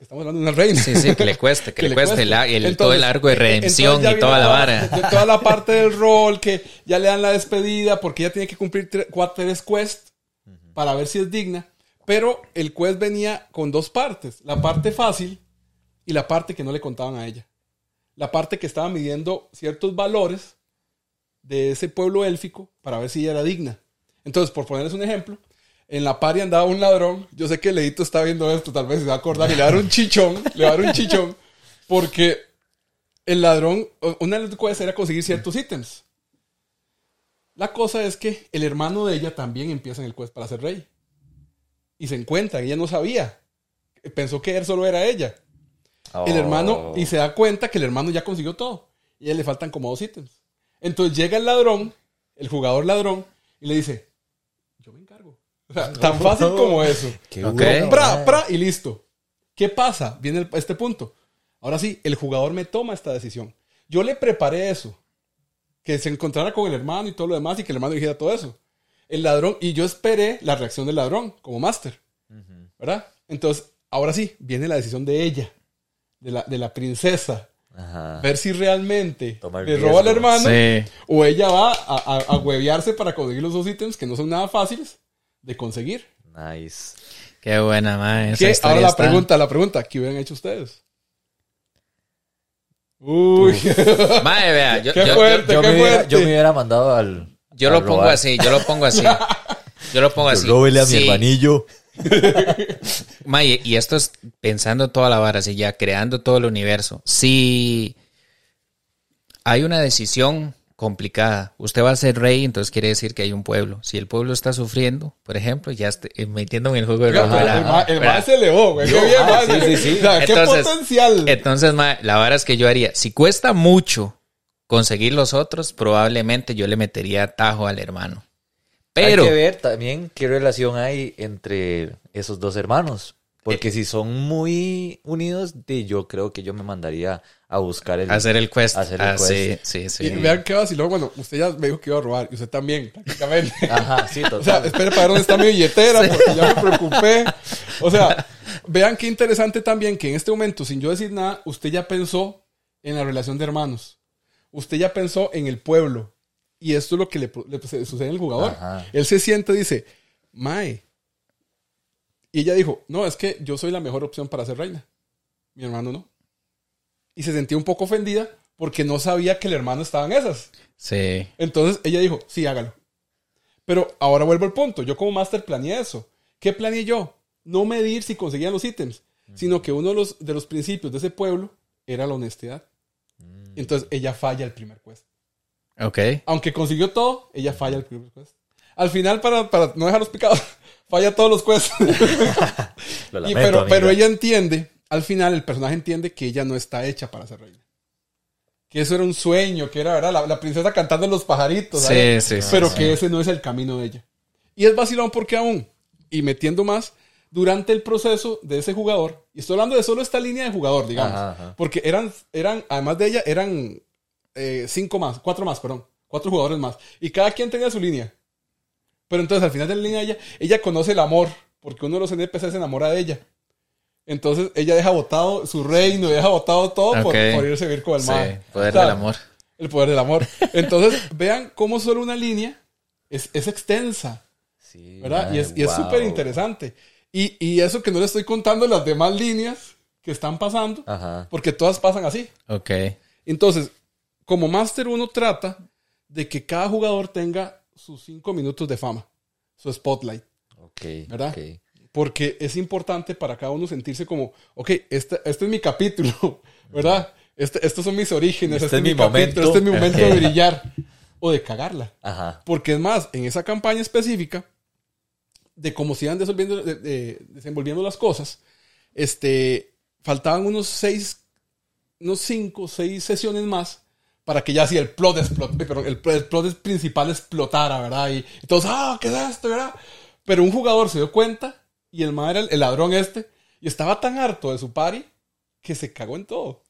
Estamos hablando de una reina. Sí, sí, que le cueste, que, Que le, cueste, cueste. el, el- Entonces, todo el arco de eh, redención y toda la vara. de toda la parte del rol que ya le dan la despedida porque ella tiene que cumplir tre- cuatro, tres quests para ver si es digna. Pero el quest venía con dos partes. La parte fácil y la parte que no le contaban a ella. La parte que estaba midiendo ciertos valores de ese pueblo élfico para ver si ella era digna. Entonces, por ponerles un ejemplo, en la pari andaba un ladrón. Yo sé que Leito está viendo esto, tal vez se va a acordar y le va a dar un chichón, le va a dar un chichón, porque el ladrón, una de las cosas era conseguir ciertos ítems. La cosa es que el hermano de ella también empieza en el quest para ser rey. Y se encuentra, ella no sabía. Pensó que él solo era ella. El hermano, y se da cuenta que el hermano ya consiguió todo. Y a él le faltan como dos ítems. Entonces llega el ladrón, el jugador ladrón, y le dice. O sea, tan fácil como eso. Qué Ok. bueno, Pra, pra, y listo. ¿Qué pasa? Viene el- este punto. Ahora sí, el jugador me toma esta decisión. Yo le preparé eso. Que se encontrara con el hermano y todo lo demás y que el hermano dijera todo eso. El ladrón, y yo esperé la reacción del ladrón como máster. ¿Verdad? Entonces, ahora sí, viene la decisión de ella, de la, de la princesa. Ajá. Ver si realmente le roba al hermano Sí. o ella va a, a, a huevearse para conseguir los dos ítems que no son nada fáciles de conseguir. Nice. Qué buena, ma. Esa ¿Qué? Ahora la está- pregunta, la pregunta, ¿qué hubieran hecho ustedes? Uy, Mae, vea, yo, Qué yo- yo- fuerte. Yo qué me, hubiera, yo me hubiera mandado al. yo lo pongo así, yo lo pongo así. Yo lo pongo Yo así. róbele a mi hermanillo. Mae, y esto es pensando toda la vara, así ya creando todo el universo. Si hay una decisión complicada, usted va a ser rey, entonces quiere decir que hay un pueblo. Si el pueblo está sufriendo, por ejemplo, ya esté- eh, metiéndome en el juego de Oiga, rojo, pero ¿verdad? el ma- el ma se elevó, güey. Qué Yo, bien, ah, sí, sí, sí. O sea, qué Entonces- potencial. Entonces, la vara es que yo haría, si cuesta mucho conseguir los otros, probablemente yo le metería tajo al hermano. Pero, Hay que ver también qué relación hay entre esos dos hermanos. Eh. Porque si son muy unidos, de, yo creo que yo me mandaría a buscar el. hacer el quest. Hacer el Ah, sí, quest. sí, sí. Y vean qué vacilón. Bueno, usted ya me dijo que iba a robar. Y usted también, prácticamente. Ajá, sí, total. O sea, espere para ver dónde está mi billetera, porque ya me preocupé. O sea, vean qué interesante también que en este momento, sin yo decir nada, usted ya pensó en la relación de hermanos. Usted ya pensó en el pueblo. Y esto es lo que le, le sucede al jugador. Ajá. Él se siente y dice, Mae. Y ella dijo, no, es que yo soy la mejor opción para ser reina. Mi hermano no. Y se sentía un poco ofendida porque no sabía que el hermano estaba en esas. Sí. Entonces ella dijo, sí, hágalo. Pero ahora vuelvo al punto. Yo como máster planeé eso. ¿Qué planeé yo? No medir si conseguían los ítems, sino que uno de los, de los principios de ese pueblo era la honestidad. Entonces ella falla el primer quest. Ok. Aunque consiguió todo, ella falla el primer quest. Al final, para, para no dejarlos picados, falla todos los quests. Lo Y lamento, pero, ella entiende, al final el personaje entiende que ella no está hecha para ser reina. Que eso era un sueño, que era ¿verdad? La, la princesa cantando en los pajaritos. Sí, sí, sí, Pero sí. que ese no es el camino de ella. Y es vacilón porque aún, y metiendo más, durante el proceso de ese jugador, y estoy hablando de solo esta línea de jugador, digamos, Ajá, ajá. porque eran, eran, además de ella, eran eh, cinco más, cuatro más, perdón, cuatro jugadores más, y cada quien tenía su línea. Pero entonces al final de la línea ella, ella conoce el amor, porque uno de los NPCs se enamora de ella. Entonces ella deja botado su reino, deja botado todo por, por irse a vivir con el Sí, mar. poder O sea, del amor. El poder del amor. Entonces, vean cómo solo una línea es, es extensa, Sí, ¿verdad? y es y es wow. súper interesante. Y, y eso que no le estoy contando las demás líneas que están pasando, Ajá. porque todas pasan así. Ok. Entonces, como Master uno trata de que cada jugador tenga sus cinco minutos de fama, su spotlight, Ok. ¿Verdad? ok. porque es importante para cada uno sentirse como, ok, este, este es mi capítulo, ¿verdad? Este, estos son mis orígenes, Este este, es mi capítulo, momento. este es mi momento de brillar o de cagarla. Ajá. Porque es más, en esa campaña específica, de cómo se iban desenvolviendo, de- de- desenvolviendo las cosas, este, faltaban unos seis, unos cinco, seis sesiones más para que ya así el plot explot- perdón, el, pl- el plot principal explotara, ¿verdad? Y, y todos, ah, ¿qué es esto, verdad? Pero un jugador se dio cuenta y el madre, el, el ladrón este, Y estaba tan harto de su party que se cagó en todo.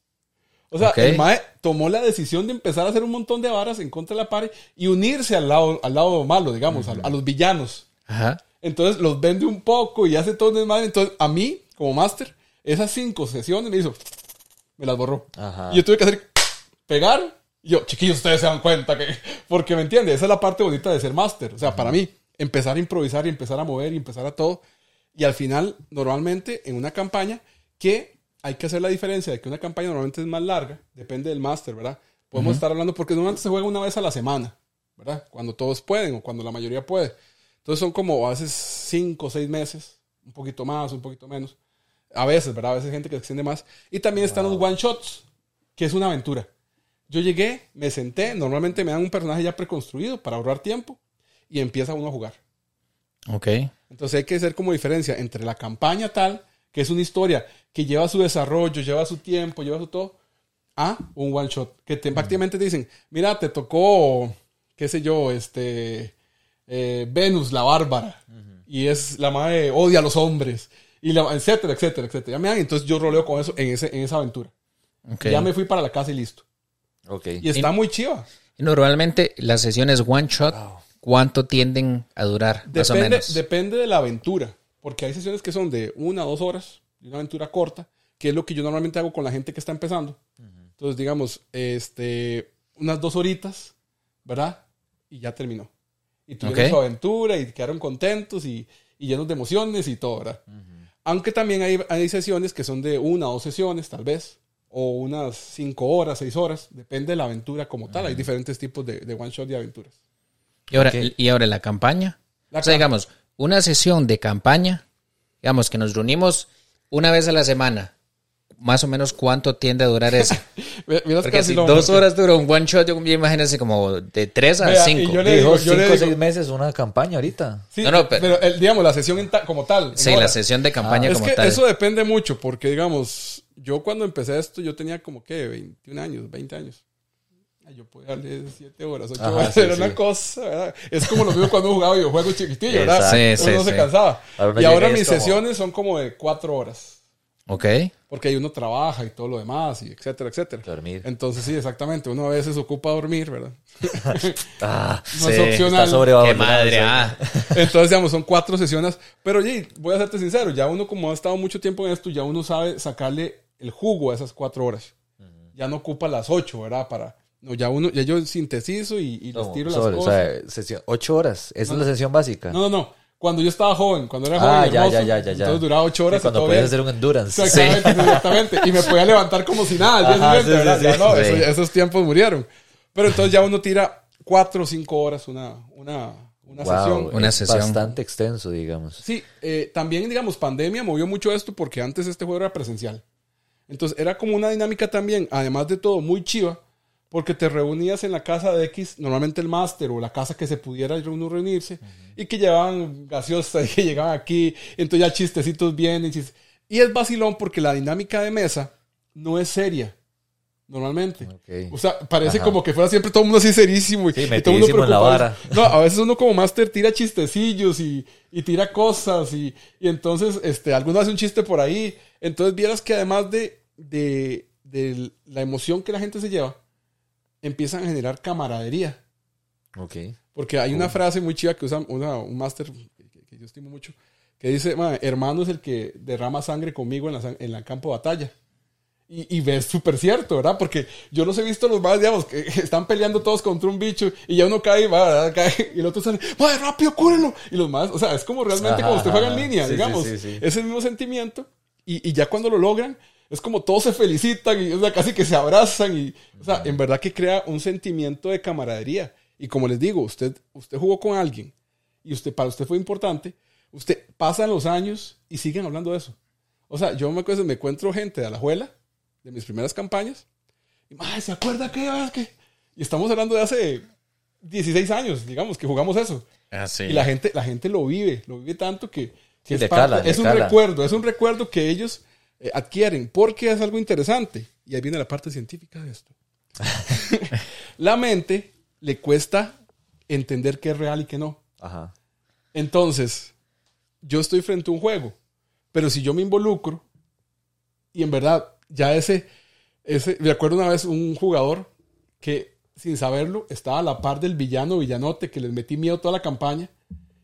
O sea, el mae tomó la decisión de empezar a hacer un montón de varas en contra de la party y unirse al lado, al lado malo, digamos, a, a los villanos. Ajá. Entonces los vende un poco y hace todo un desmadre. Entonces, a mí, como máster, esas cinco sesiones me hizo. Me las borró. Ajá. Y yo tuve que hacer. Pegar. Yo, chiquillos, ustedes se dan cuenta que. Porque me entiende, esa es la parte bonita de ser máster. O sea, para mí, empezar a improvisar y empezar a mover y empezar a todo. Y al final, normalmente, en una campaña, que hay que hacer la diferencia de que una campaña normalmente es más larga, depende del máster, ¿verdad? Podemos estar hablando, porque normalmente se juega una vez a la semana, ¿verdad? Cuando todos pueden o cuando la mayoría puede. Entonces son como a veces cinco o seis meses, un poquito más, un poquito menos. A veces, ¿verdad? A veces hay gente que extiende más. Y también están los one shots, que es una aventura. Yo llegué, me senté, normalmente me dan un personaje ya preconstruido para ahorrar tiempo y empieza uno a jugar. Ok. Entonces hay que hacer como diferencia entre la campaña tal, que es una historia que lleva su desarrollo, lleva su tiempo, lleva su todo, a un one shot. Que te, prácticamente te dicen, mira, te tocó, qué sé yo, este, eh, Venus, la bárbara. Y es la madre odia a los hombres. Y la, etcétera, etcétera, etcétera. Ya me dan, entonces yo roleo con eso en, ese, en esa aventura. ok. Ya me fui para la casa y listo. Ok. Y está muy chiva. Y Normalmente las sesiones one shot, ¿cuánto tienden a durar? más o Depende, menos. depende de la aventura, porque hay sesiones que son de una o dos horas, de una aventura corta, que es lo que yo normalmente hago con la gente que está empezando. Entonces, digamos, este, unas dos horitas, ¿verdad? Y ya terminó. Y tuvieron Ok. su aventura y quedaron contentos y, y llenos de emociones y todo, ¿verdad? Aunque también hay, hay sesiones que son de una o dos sesiones, tal vez, o unas cinco horas, seis horas, depende de la aventura como tal. Hay diferentes tipos de, de one shot y aventuras. Y ahora, y ahora la campaña. La o sea, cam- digamos, una sesión de campaña, digamos que nos reunimos una vez a la semana. Más o menos cuánto tiende a durar vieras Porque casi si dos horas dura un one shot, yo me imagino así como de tres a y cinco. yo le Dijo digo, yo le cinco o digo- seis meses una campaña ahorita. Sí, No, no, pero- pero, el- digamos, la sesión ta- como tal. Sí, en la sesión de campaña Ah, Es como que tal. eso depende mucho, porque digamos, yo cuando empecé esto, yo tenía como que 21 años, 20 años. Ay, Yo podía darle 7 horas, 8 Ajá, horas, sí, era sí. una cosa, ¿verdad? Es como lo mismo cuando jugaba videojuegos chiquitillos, ¿verdad? Exacto. Sí, Uno sí, no se sí. cansaba. Ahora y ahora mis es como- sesiones son como de 4 horas, Ok. porque ahí uno trabaja y todo lo demás, y etcétera, etcétera. Dormir. Entonces, sí, exactamente. Uno a veces ocupa dormir, ¿verdad? Ah, No es Sí, opcional. está. Qué madre, ah. Entonces, digamos, son cuatro sesiones. Pero, oye, voy a serte sincero, ya uno como ha estado mucho tiempo en esto, ya uno sabe sacarle el jugo a esas cuatro horas. Ya no ocupa las ocho, ¿verdad? Para... No, ya uno, ya yo sintetizo y, y les No, tiro las sobre, o cosas. sea, sesión, ocho horas. Esa es la sesión básica. No, no, no. Cuando yo estaba joven, cuando era joven, ah, ya, hermoso, ya, ya, ya, ya. entonces duraba ocho horas Sí, cuando y podías bien. hacer un endurance. Exactamente, exactamente. Y me podía levantar como si nada Ajá, sí, sí, Ya sí. no, Sí. esos, esos tiempos murieron. Pero entonces ya uno tira cuatro o cinco horas una, una, una Wow, sesión. Una es sesión. Bastante extenso, digamos. Sí, eh, también, digamos, pandemia movió mucho esto porque antes este juego era presencial. Entonces era como una dinámica también, además de todo, muy chiva, porque te reunías en la casa de X, normalmente el máster o la casa que se pudiera uno reunirse, y que llevaban gaseosa y que llegaban aquí, entonces ya chistecitos vienen. Y es vacilón porque la dinámica de mesa no es seria, normalmente. Ok. O sea, parece Ajá. como que fuera siempre todo el mundo así serísimo. Y, Sí, y todo el mundo en la vara. No, a veces uno como máster tira chistecillos y, y tira cosas y, y entonces este, alguno hace un chiste por ahí. Entonces vieras que además de, de, de la emoción que la gente se lleva, empiezan a generar camaradería. Ok. Porque hay una frase muy chiva que usa una- un máster que, que- yo estimo mucho, que dice, "Ma, hermano es el que derrama sangre conmigo en la, en el campo de batalla. Y, y ves súper cierto, ¿verdad? Porque yo los he visto los más, digamos, que están peleando todos contra un bicho y ya uno cae, va, cae y el otro sale, ¡Madre, rápido, cúrelo! Y los más, o sea, es como realmente Ajá, como usted juega en línea, Sí, digamos. sí, sí. Es el mismo sentimiento y, y ya cuando lo logran, es como todos se felicitan y o sea, casi que se abrazan y, o sea, en verdad que crea un sentimiento de camaradería. Y como les digo, usted, usted jugó con alguien y usted, para usted fue importante, usted pasan los años y siguen hablando de eso. O sea, yo me, acuerdo- me encuentro gente de Alajuela, de mis primeras campañas, y, "Mae, ¿se acuerda que, ah, que? Y estamos hablando de hace 16 años, digamos, que jugamos eso. Ah, sí. Y la gente, la gente lo vive, lo vive tanto que, es, le parte- cala, le es un cala. recuerdo, es un recuerdo que ellos eh, adquieren, porque es algo interesante. Y ahí viene la parte científica de esto. la mente le cuesta entender qué es real y qué no. Ajá. Entonces, yo estoy frente a un juego Pero si yo me involucro y en verdad ya ese, ese, me acuerdo una vez un jugador que sin saberlo estaba a la par del villano, villanote, que les metí miedo toda la campaña.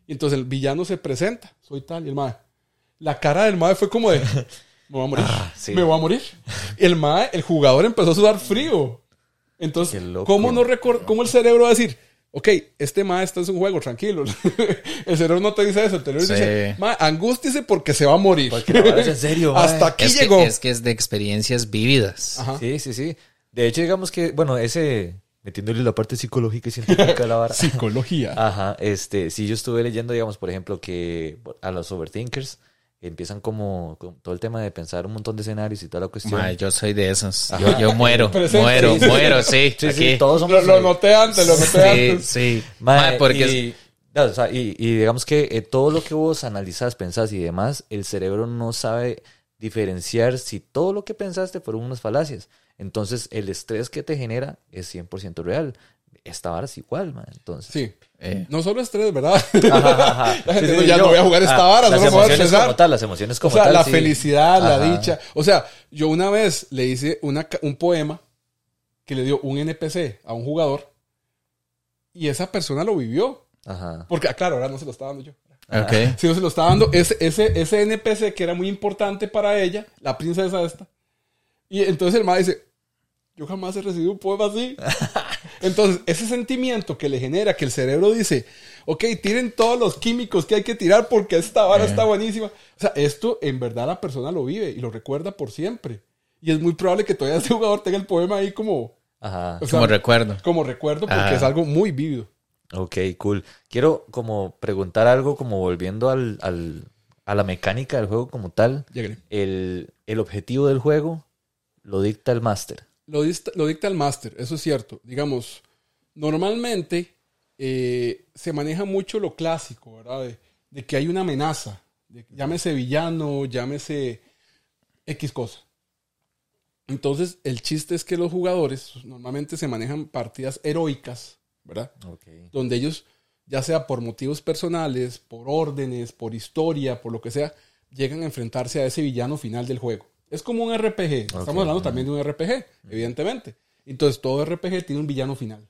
Y entonces el villano se presenta, soy tal, y el mae. La cara del mae fue como de, me voy a morir, Ah, sí. me voy a morir. El mae, el jugador empezó a sudar frío. Entonces. ¿cómo no recor- cómo el cerebro va a decir, ok, este mae está en un juego, tranquilo? el cerebro no te dice eso, el cerebro Sí. dice, mae, angústiese porque se va a morir. Porque es en serio. Hasta aquí Es que, llegó. es que es de experiencias vividas. Ajá. Sí, sí, sí. De hecho, digamos que, bueno, ese, metiéndole la parte psicológica y científica a la vara. Psicología. Ajá, este, sí, yo estuve leyendo, digamos, por ejemplo, que a los overthinkers empiezan como con todo el tema de pensar un montón de escenarios y toda la cuestión. Mae, yo soy de esos. Yo, yo muero, Presente. muero, Sí, sí. muero, sí. Sí, sí, todos Lo, somos... lo noté antes, lo noté Sí, antes. sí. Mae, porque es- y, no, o sea, y- y digamos que eh, todo lo que vos analizás, pensás y demás, el cerebro no sabe diferenciar si todo lo que pensaste fueron unas falacias. Entonces, el estrés que te genera es 100% real. Esta vara es igual, man. Entonces, Sí. Eh, No solo estrés, ¿verdad? Ajá, ajá. La gente Sí, no, sí, ya yo- no voy a jugar esta ah, vara, las solo me voy a emociones estresar. como tal, las emociones O como sea, tal. la sí. felicidad, la Ajá. dicha. O sea, yo una vez le hice una un poema que le dio un NPC a un jugador y esa persona lo vivió. Ajá. Porque, ah, claro, ahora no se lo estaba dando yo. ok. Si no se lo estaba dando ese, ese, ese NPC que era muy importante para ella, la princesa esta. Y entonces el ma dice, yo jamás he recibido un poema así. Entonces, ese sentimiento que le genera, que el cerebro dice, ok, tiren todos los químicos que hay que tirar porque esta vara está buenísima. O sea, esto en verdad la persona lo vive y lo recuerda por siempre. Y es muy probable que todavía este jugador tenga el poema ahí como, Ajá. o sea, Como recuerdo. como recuerdo porque es algo muy vívido. Ok, cool. Quiero como preguntar algo como volviendo al, al- a la mecánica del juego como tal. El, el objetivo del juego lo dicta el máster. Lo, dista- lo dicta el máster, eso es cierto. Digamos, normalmente eh, se maneja mucho lo clásico, ¿verdad? De, de que hay una amenaza. de- llámese villano, llámese X cosa. Entonces, el chiste es que los jugadores normalmente se manejan partidas heroicas, ¿verdad? Donde ellos, ya sea por motivos personales, por órdenes, por historia, por lo que sea, llegan a enfrentarse a ese villano final del juego. Es como un RPG. Estamos Ok. hablando también de un RPG, evidentemente. Entonces, todo RPG tiene un villano final.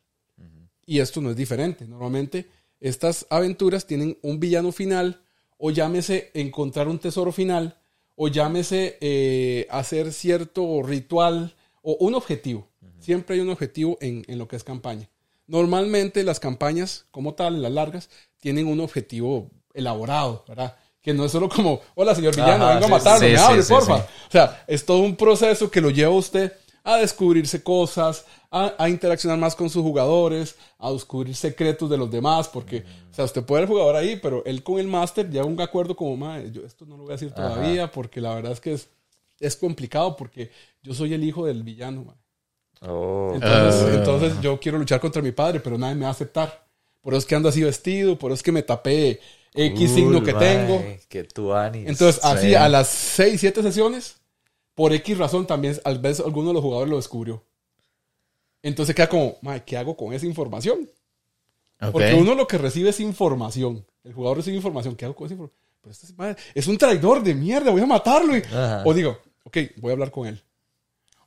Y esto no es diferente. Normalmente, estas aventuras tienen un villano final, o llámese encontrar un tesoro final, o llámese eh, hacer cierto ritual, o un objetivo. Siempre hay un objetivo en, en lo que es campaña. Normalmente las campañas, como tal, en las largas, tienen un objetivo elaborado, ¿verdad? Que no es solo como, hola señor villano, Ajá, vengo sí, a matarlo, sí, me hable, sí, porfa. sí. O sea, es todo un proceso que lo lleva a usted a descubrirse cosas, a, a interaccionar más con sus jugadores, a descubrir secretos de los demás, porque, o sea, usted puede ser jugador ahí, pero él con el máster llega a un acuerdo como, "Mae, yo esto no lo voy a decir Ajá. todavía, porque la verdad es que es, es complicado, porque yo soy el hijo del villano, mae". Oh, Entonces, Ah. entonces yo quiero luchar contra mi padre, pero nadie me va a aceptar. Por eso es que ando así vestido, por eso es que me tapé X signo que tengo. Que tú. Entonces, así Sí. a las 6, 7 sesiones, por X razón también, a veces alguno de los jugadores lo descubrió. Entonces queda como, "Mae, ¿qué hago con esa información? Porque uno lo que recibe es información. El jugador recibe información. ¿Qué hago con esa información? Pero este es, un traidor de mierda, voy a matarlo. y-. O digo, ok, voy a hablar con él.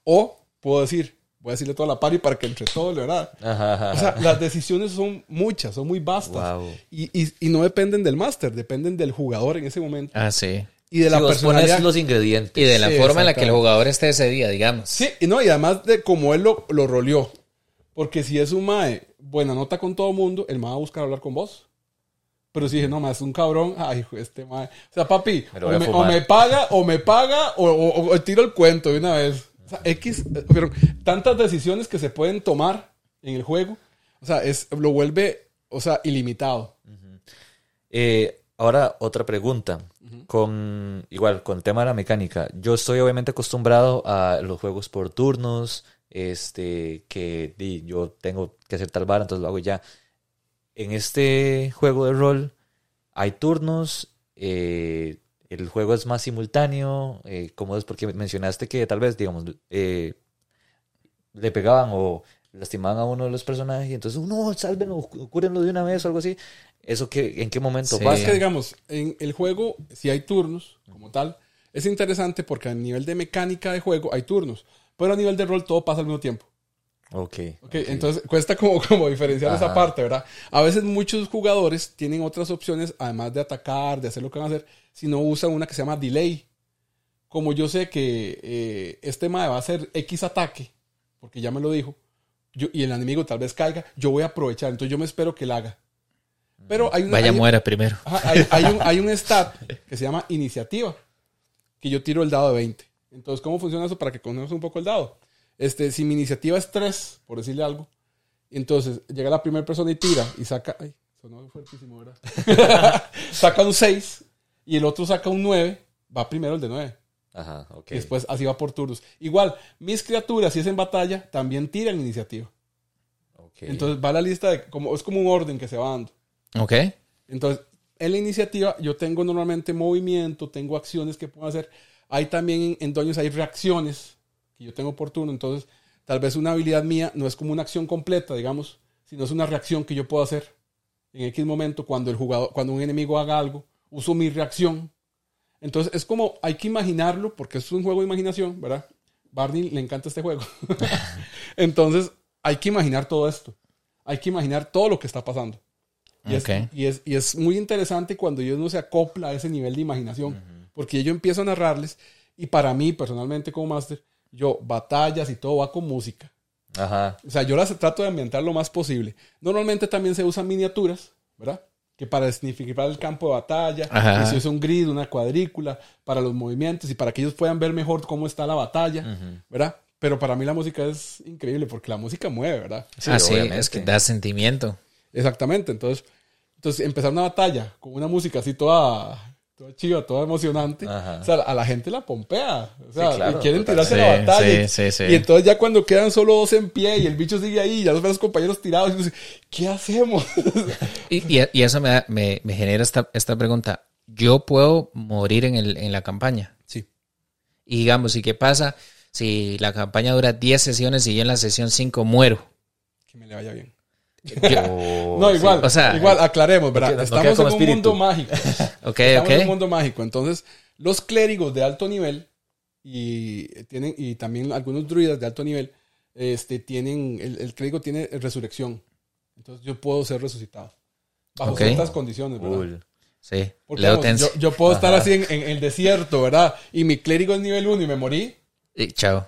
O puedo decir, voy a decirle toda la party para que entre todos, ¿verdad? Ajá, ajá, O sea, las decisiones son muchas, son muy vastas. Wow. Y, y- y no dependen del máster, dependen del jugador en ese momento. Ah, sí. Y de la Si vos personalidad. pones los ingredientes. Y de la Sí, forma en la que el jugador esté ese día, digamos. Sí, y no, y además de cómo él lo, lo roleó. Porque si es un mae buena nota con todo mundo, el mae va a buscar hablar con vos. Pero si dije, no, mae, es un cabrón, ay, este mae. O sea, papi, Me o me, o me paga, o me paga, o, o- o tiro el cuento de una vez. Sea, X, eh, pero tantas decisiones que se pueden tomar en el juego. O sea, es, lo vuelve, o sea, ilimitado. Eh, ahora, otra pregunta. Con, igual, con el tema de la mecánica. Yo estoy obviamente acostumbrado a los juegos por turnos. Este, que di, yo tengo que hacer tal vara, entonces lo hago ya. En este juego de rol hay turnos. eh, el juego es más simultáneo. Eh, ¿Cómo es? Porque mencionaste que tal vez, digamos, eh, le pegaban o lastimaban a uno de los personajes y entonces, no, sálvenlo, cúrenlo de una vez o algo así. ¿Eso qué, en qué momento Sí. pasa? Es que, digamos, en el juego, si hay turnos, como tal, es interesante porque a nivel de mecánica de juego hay turnos. Pero a nivel de rol todo pasa al mismo tiempo. Ok. Ok, entonces cuesta como, como diferenciar esa Ajá. parte, ¿verdad? A veces muchos jugadores tienen otras opciones, además de atacar, de hacer lo que van a hacer, si no usan una que se llama delay. Como yo sé que eh, este mae va a hacer X ataque, porque ya me lo dijo, yo, y el enemigo tal vez caiga, yo voy a aprovechar, entonces yo me espero que él haga. Pero hay una, Vaya, hay- muera primero. Ajá, hay, hay un, hay un stat que se llama iniciativa, que yo tiro el dado de 20. Entonces, ¿cómo funciona eso para que conozcas un poco el dado? Este, si mi iniciativa es 3, por decirle algo, entonces llega la primera persona y tira y saca... Ay, sonó fuertísimo, ¿verdad? saca un 6 y el otro saca un 9, va primero el de 9. Ajá, ok. Y después así va por turnos. Igual, mis criaturas, si es en batalla, también tiran iniciativa. ok. Entonces va la lista de... Como, es como un orden que se va dando. Ok. Entonces, en la iniciativa yo tengo normalmente movimiento, tengo acciones que puedo hacer. Hay también en, en Doños hay reacciones que yo tengo por turno. Entonces, tal vez una habilidad mía no es como una acción completa, digamos, sino es una reacción que yo puedo hacer en X momento cuando el jugador, cuando un enemigo haga algo, uso mi reacción. Entonces, es como hay que imaginarlo porque es un juego de imaginación, ¿verdad? Barney le encanta este juego. Entonces, hay que imaginar todo esto. Hay que imaginar todo lo que está pasando. Y, Ok. es, y, es, y es muy interesante cuando ellos no se acopla a ese nivel de imaginación. Porque yo empiezo a narrarles y para mí, personalmente como máster, yo, batallas y todo va con música. Ajá. O sea, yo las trato de ambientar lo más posible. Normalmente también se usan miniaturas, ¿verdad? Que para significar el campo de batalla, Ajá. se usa un grid, una cuadrícula, para los movimientos y para que ellos puedan ver mejor cómo está la batalla, ¿verdad? Pero para mí la música es increíble porque la música mueve, ¿verdad? Sí, ah, sí, es que da sentimiento. Exactamente, entonces, entonces empezar una batalla con una música así toda, toda chiva, toda emocionante, Ajá. o sea, a la gente la pompea, o sea, Sí, claro, y quieren tirarse a la Sí, batalla. sí, sí, sí. Y entonces ya cuando quedan solo dos en pie y el bicho sigue ahí, ya los ven los compañeros tirados, y uno dice, ¿qué hacemos? Y, y- y eso me, da- me, me genera esta, esta pregunta. ¿Yo puedo morir en, el, en la campaña? sí. Y digamos, ¿y qué pasa si la campaña dura 10 sesiones y yo en la sesión 5 muero? Que me le vaya bien. Oh, no, sí. igual, O sea, igual, aclaremos, ¿verdad? no Estamos en un espíritu. mundo mágico. Ok, Estamos en un mundo mágico. Entonces, los clérigos de alto nivel y tienen y también algunos druidas de alto nivel, este tienen el, el clérigo tiene resurrección. Entonces, yo puedo ser resucitado bajo Ok. ciertas condiciones, ¿verdad? Sí, Porque, tenso. yo, yo puedo estar así en, en el desierto, ¿verdad? Y mi clérigo es nivel 1 y me morí. Y chao.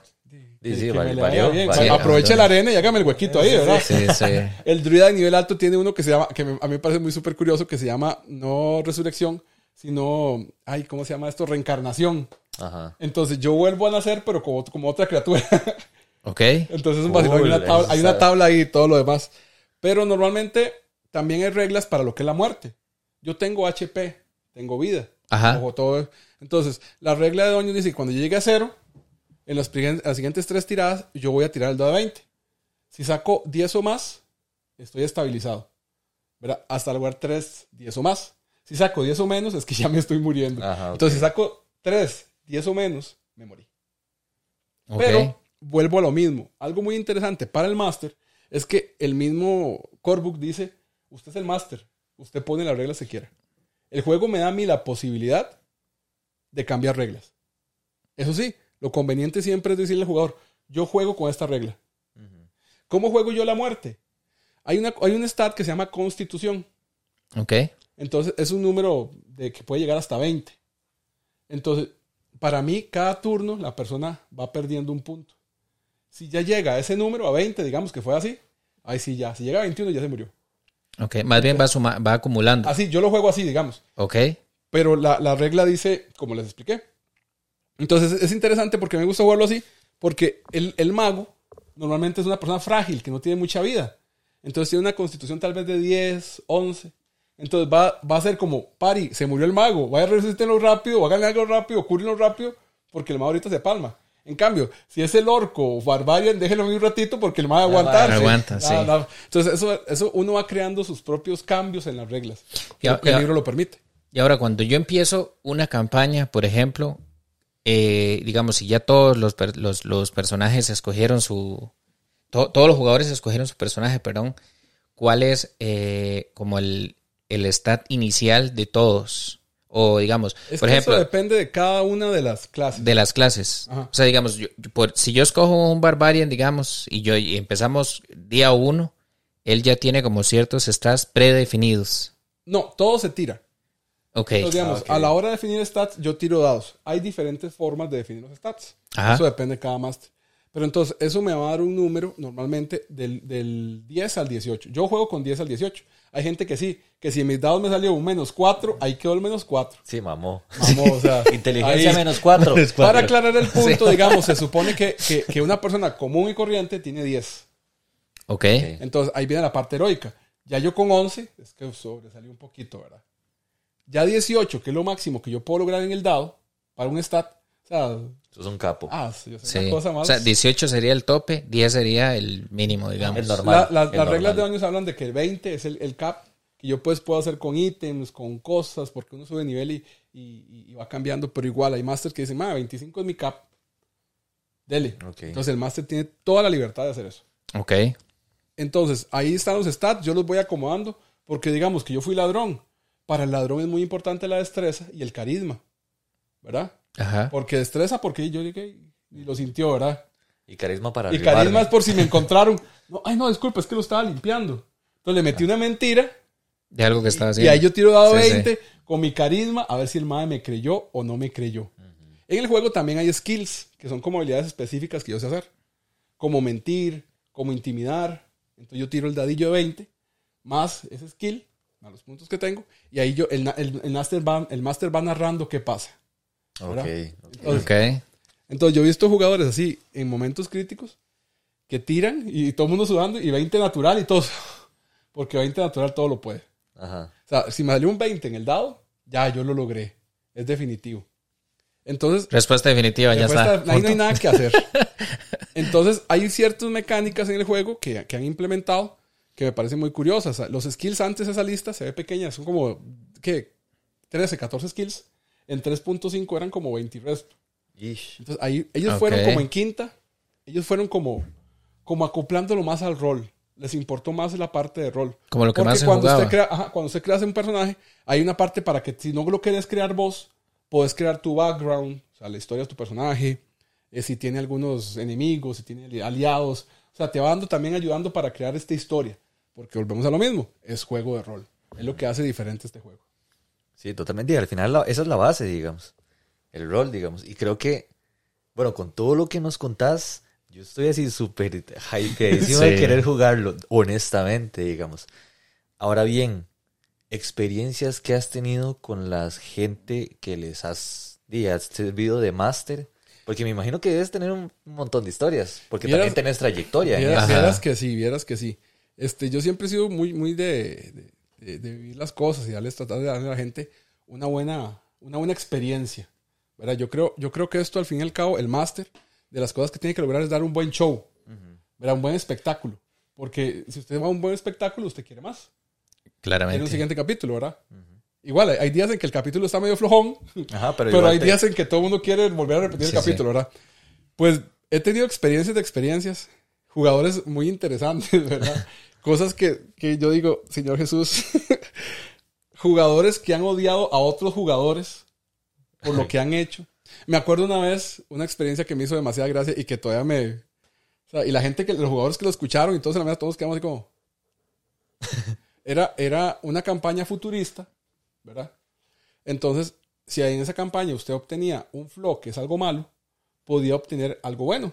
Sí, valió, bien. valió. Aproveche la arena y hágame el huequito ahí, ¿verdad? Sí, sí. El druida de nivel alto tiene uno que se llama, que a mí me parece muy súper curioso, que se llama no resurrección, sino, ay, ¿cómo se llama esto? Reencarnación. Ajá. Entonces yo vuelvo a nacer, pero como, como otra criatura. Ok. Entonces es un vacilón. Hay, una tabla, hay una esa- tabla ahí y todo lo demás. Pero normalmente también hay reglas para lo que es la muerte. Yo tengo HP, tengo vida. Ajá. Todo. Entonces, la regla de Doño dice que cuando yo llegue a cero, en las, siguientes tres tiradas, yo voy a tirar el dado de 20. Si saco 10 o más, estoy estabilizado. ¿Verdad? Hasta lograr 3, 10 o más. Si saco 10 o menos, es que ya me estoy muriendo. Ajá, ok. Entonces, si saco 3, 10 o menos, me morí. Ok. Pero vuelvo a lo mismo. Algo muy interesante para el máster es que el mismo core book dice, usted es el máster, usted pone las reglas que quiera. El juego me da a mí la posibilidad de cambiar reglas. Eso sí, lo conveniente siempre es decirle al jugador, yo juego con esta regla. ¿Cómo juego yo la muerte? Hay, una, hay un stat que se llama constitución. Ok. Entonces es un número de que puede llegar hasta 20. Entonces, para mí, cada turno la persona va perdiendo un punto. Si ya llega a ese número, a 20, digamos que fue así, ahí sí ya. Si llega a 21, ya se murió. Ok. Más bien va, suma- va acumulando. Así, yo lo juego así, digamos. Ok. Pero la, la regla dice, como les expliqué. Entonces es interesante porque me gusta jugarlo así, porque el, el mago normalmente es una persona frágil, que no tiene mucha vida. Entonces tiene una constitución tal vez de 10, 11. Entonces va, va a ser como, pari, se murió el mago, vaya a resistirlo rápido, o háganle algo rápido, cúrenlo rápido, porque el mago ahorita se palma. En cambio, si es el orco o barbarian, déjenlo un ratito porque el mago va a aguantar. Aguanta, sí. Entonces eso, eso uno va creando sus propios cambios en las reglas. Que el libro lo permite. Y ahora, cuando yo empiezo una campaña, por ejemplo, eh, digamos, si ya todos los, los, los personajes escogieron su, to- todos los jugadores escogieron su personaje, perdón, cuál es eh, como el, el stat inicial de todos. O digamos, Es por que ejemplo, eso depende de cada una de las clases. de las clases. Ajá. O sea, digamos, yo- yo por- si yo escojo un Barbarian, digamos, y yo y empezamos día uno, él ya tiene como ciertos stats predefinidos. No, todo se tira. Ok. Entonces, digamos, Ah, ok. a la hora de definir stats, yo tiro dados. Hay diferentes formas de definir los stats. Ajá. Eso depende de cada máster. Pero entonces, eso me va a dar un número normalmente del, del 10 al 18. Yo juego con 10 al 18. Hay gente que sí, que si en mis dados me salió un menos 4, ahí quedó el menos 4. Sí, mamó. Vamos, o sea, Inteligencia ahí- menos cuatro. Para aclarar el punto, digamos, se supone que, que- que una persona común y corriente tiene 10. Ok. Entonces, ahí viene la parte heroica. Ya yo con 11, es que sobresalió un poquito, ¿verdad? Ya 18, que es lo máximo que yo puedo lograr en el dado para un stat. O sea, Eso es un capo. ah, sí, yo sé, Sí. una cosa más. O sea, 18 sería el tope, 10 sería el mínimo, digamos. El normal. La- la- el las reglas de normal. daños hablan de que el 20 es el, el cap que yo pues puedo hacer con ítems, con cosas, porque uno sube de nivel y, y- y va cambiando, pero igual hay masters que dicen, "Ma, 25 es mi cap. Dele. Ok. Entonces el master tiene toda la libertad de hacer eso. Ok. Entonces, ahí están los stats, yo los voy acomodando, porque digamos que yo fui ladrón. Para el ladrón es muy importante la destreza y el carisma, ¿verdad? Ajá. Porque destreza, porque yo llegué y lo sintió, ¿verdad? Y carisma para Y arribarme. carisma es por si me encontraron. No, ay, no, disculpa, es que lo estaba limpiando. Entonces le metí una mentira De algo que estaba y haciendo. ahí yo tiro dado Sí, sí. 20 con mi carisma a ver si el madre me creyó o no me creyó. En el juego también hay skills, que son como habilidades específicas que yo sé hacer. Como mentir, como intimidar. Entonces yo tiro el dadillo de 20 más ese skill, más los puntos que tengo. Y ahí yo, el, el, el master, va, el master va narrando qué pasa. Ok. Entonces, Ok. entonces yo he visto jugadores así en momentos críticos que tiran y todo el mundo sudando y 20 natural y todos. Porque 20 natural todo lo puede. Ajá. O sea, si me salió un 20 en el dado, ya yo lo logré. Es definitivo. Entonces, Respuesta definitiva, ya está. ahí no hay nada que hacer. Entonces, hay ciertas mecánicas en el juego que, que han implementado que me parecen muy curiosas. Los skills antes de esa lista se ve pequeña, son como, ¿qué? 13, 14 skills. En 3.5 eran como 20 y resto. Ish. Entonces, ahí ellos fueron como en quinta. Ellos fueron como, como acoplándolo más al rol. Les importó más la parte de rol. Como lo que Porque más se cuando jugaba. usted, crea, ajá, cuando usted crea un personaje, hay una parte para que si no lo querés crear vos, puedes crear tu background, o sea, la historia de tu personaje, eh, si tiene algunos enemigos, si tiene ali- aliados. O sea, te va dando también ayudando para crear esta historia. Porque volvemos a lo mismo, es juego de rol. Es lo que hace diferente este juego. Sí, totalmente. Y al final la- esa es la base, digamos. El rol, digamos. Y creo que, bueno, con todo lo que nos contás, yo estoy así súper hypeadísimo de Sí. querer jugarlo, honestamente, digamos. Ahora bien, experiencias que has tenido con la gente que les has, has servido de máster. Porque me imagino que debes tener un montón de historias. Porque Vieras- también tenés trayectoria. vieras que sí, vieras que sí. Este, yo siempre he sido muy, muy de, de- vivir las cosas y darles, tratar de darle a la gente una buena, una buena experiencia. ¿verdad? Yo, creo, yo creo que esto, al fin y al cabo, el máster, de las cosas que tiene que lograr es dar un buen show, ¿verdad? un buen espectáculo. Porque si usted va a un buen espectáculo, usted quiere más. Quiere un Claramente. siguiente capítulo, ¿verdad? Igual, hay- días en que el capítulo está medio flojón, Ajá, pero, pero hay te- días en que todo el mundo quiere volver a repetir Sí, el capítulo, ¿verdad? Pues he tenido experiencias de experiencias, jugadores muy interesantes, ¿verdad? Cosas que, que yo digo, Señor Jesús, jugadores que han odiado a otros jugadores por lo que han hecho. Me acuerdo una vez, una experiencia que me hizo demasiada gracia y que todavía me... y la gente, que los jugadores que lo escucharon y todos en la mesa, todos quedamos así como... Era, era una campaña futurista, ¿verdad? Entonces, si en esa campaña usted obtenía un flow, que es algo malo, podía obtener algo bueno.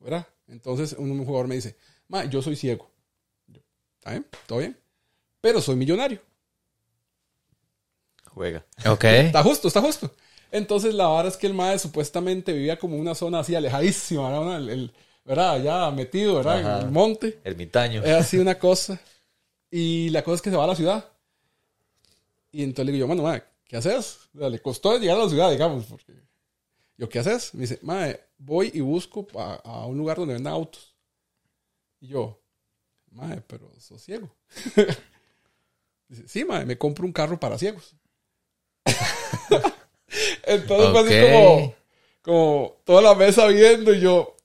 ¿Verdad? Entonces, un, jugador me dice, Ma, yo soy ciego. ¿Está bien? ¿Todo bien? Pero soy millonario. Juega. Ok. Está justo, está justo. Entonces, la verdad es que el mae supuestamente vivía como una zona así alejadísima, ¿verdad? El- el- ¿verdad? Ya metido, ¿verdad? Ajá. En el monte. Ermitaño. Es así una cosa. Y la cosa es que se va a la ciudad. Y entonces le digo yo, mano, madre, ¿qué haces? O sea, le costó llegar a la ciudad, digamos. Porque... Yo, ¿qué haces? Me dice, madre, voy y busco a, a un lugar donde vendan autos. Y yo, madre, pero sos ciego. dice, sí, madre, me compro un carro para ciegos. entonces fue así Ok. como, como toda la mesa viendo y yo,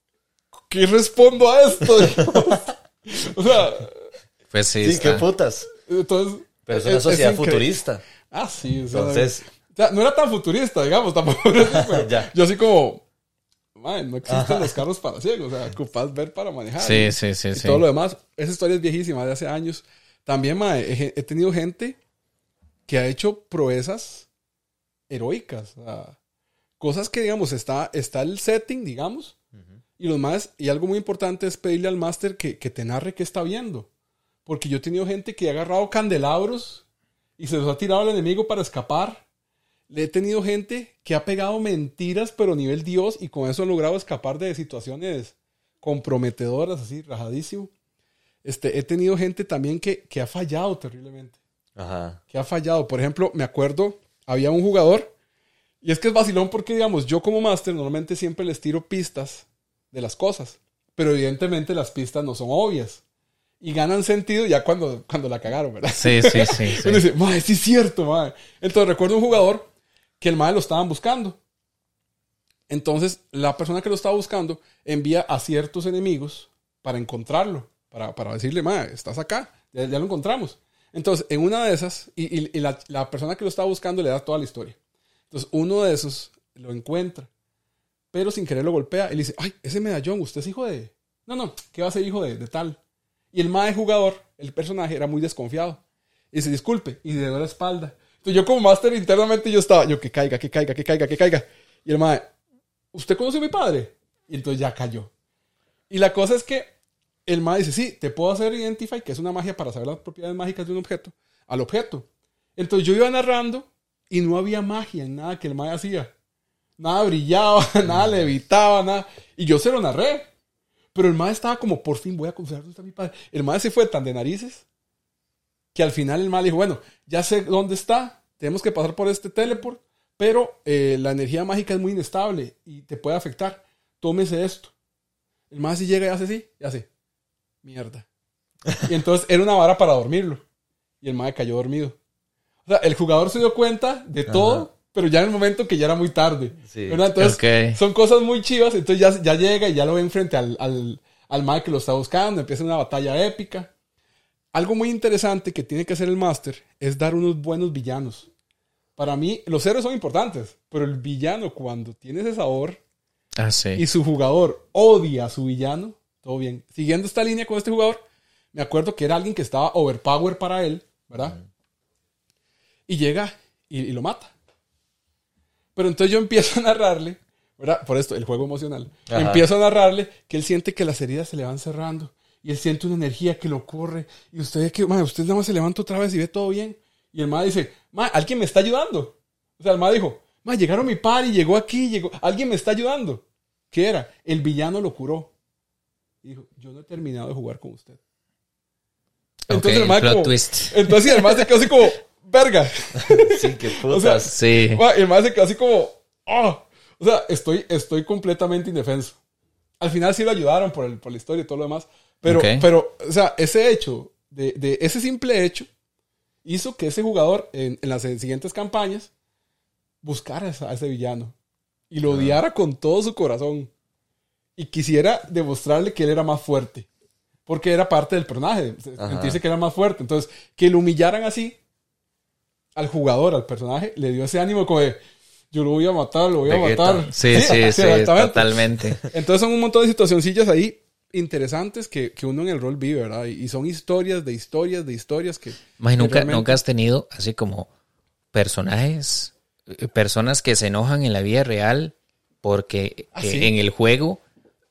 ¿qué respondo a esto? o sea, Pues sí, Sí, qué putas. entonces... Pero es una es- sociedad es futurista. Ah, sí. O sea, Entonces- o sea, no era tan futurista, digamos, tampoco. pero Ya. Yo así como... "Man, no existen los carros para ciegos. O sea, ocupas ver para manejar. Sí, y- sí, sí, y sí. todo lo demás. Esa historia es viejísima, de hace años. También, he, he tenido gente que ha hecho proezas heroicas. o sea, cosas que, digamos, está, está el setting, digamos. Y los más, y algo muy importante es pedirle al máster que, que te narre qué está viendo. Porque yo he tenido gente que ha agarrado candelabros y se los ha tirado al enemigo para escapar. Le he tenido gente que ha pegado mentiras, pero a nivel Dios, y con eso ha logrado escapar de situaciones comprometedoras, así, rajadísimo. Este, he tenido gente también que, que ha fallado terriblemente. Ajá. Que ha fallado. Por ejemplo, me acuerdo, había un jugador, y es que es vacilón porque, digamos, yo como máster normalmente siempre les tiro pistas de las cosas, pero evidentemente las pistas no son obvias. Y ganan sentido ya cuando, cuando la cagaron, ¿verdad? Sí, sí, sí. sí. Uno dice, madre, sí es cierto, madre. Entonces recuerdo un jugador que el madre lo estaban buscando. Entonces la persona que lo estaba buscando envía a ciertos enemigos para encontrarlo, para, para decirle, madre, estás acá, ya, lo encontramos. Entonces, en una de esas, y, la persona que lo estaba buscando le da toda la historia. Entonces, uno de esos lo encuentra, pero sin querer lo golpea. Él dice, ay, ese medallón, usted es hijo de... No, no, ¿qué va a ser hijo de, de tal? Y el mae jugador, el personaje, era muy desconfiado. Y dice, disculpe, y le dio la espalda. Entonces yo como máster internamente yo estaba, yo que caiga, que caiga, que caiga, que caiga. Y el mae, ¿usted conoce a mi padre? Y entonces ya cayó. Y la cosa es que el mae dice, sí, te puedo hacer Identify, que es una magia para saber las propiedades mágicas de un objeto, al objeto. Entonces yo iba narrando y no había magia en nada que el mae hacía. Nada brillaba, nada levitaba, nada. Y yo se lo narré. Pero el mae estaba como, por fin voy a confiar está mi padre. El mae se fue tan de narices que al final el mae dijo, bueno, ya sé dónde está, tenemos que pasar por este teleport, pero eh, la energía mágica es muy inestable y te puede afectar. Tómese esto. El mae si llega y hace así, y hace, mierda. Y entonces era una vara para dormirlo. Y el mae cayó dormido. O sea, el jugador se dio cuenta de todo, pero ya en el momento que ya era muy tarde. Sí. ¿verdad? Entonces, Ok. son cosas muy chivas. Entonces ya, ya llega y ya lo ven frente al, al, al mae que lo está buscando. Empieza una batalla épica. Algo muy interesante que tiene que hacer el máster es dar unos buenos villanos. Para mí, los héroes son importantes, pero el villano, cuando tiene ese sabor Ah, sí. y su jugador odia a su villano, todo bien. Siguiendo esta línea con este jugador, me acuerdo que era alguien que estaba overpower para él, ¿verdad? Y llega y, y lo mata. Pero entonces yo empiezo a narrarle, ¿verdad? Por esto, el juego emocional. Ajá. Empiezo a narrarle que él siente que las heridas se le van cerrando. Y él siente una energía que lo corre. Y usted ve que, "Ma, usted nada más se levanta otra vez y ve todo bien. Y el ma dice, ma, alguien me está ayudando. O sea, el ma dijo, ma, llegaron mi par y llegó aquí, llegó, alguien me está ayudando. ¿Qué era? El villano lo curó. Y dijo, yo no he terminado de jugar con usted. Ok, el ma plot como- twist. Entonces el ma se quedó así como, verga. Sí, qué putas. O sea, Sí. El ma se quedó así como, "Ah". O sea, estoy, estoy completamente indefenso. Al final sí lo ayudaron por, el, por la historia y todo lo demás. Pero, pero o sea, ese hecho, de, de ese simple hecho, hizo que ese jugador en, en las siguientes campañas buscara a ese- villano y lo odiara con todo su corazón y quisiera demostrarle que él era más fuerte porque era parte del personaje Ajá. sentirse que era más fuerte entonces que lo humillaran así al jugador al personaje le dio ese ánimo como de yo lo voy a matar lo voy a Vegeta. matar Sí, sí, sí, exactamente. totalmente. entonces son un montón de situacioncillas ahí interesantes que, que uno en el rol vive, ¿verdad? Y, son historias de historias de historias que... Más que nunca, realmente- nunca has tenido así como personajes, eh, personas que se enojan en la vida real porque ¿Ah, eh, sí? en el juego,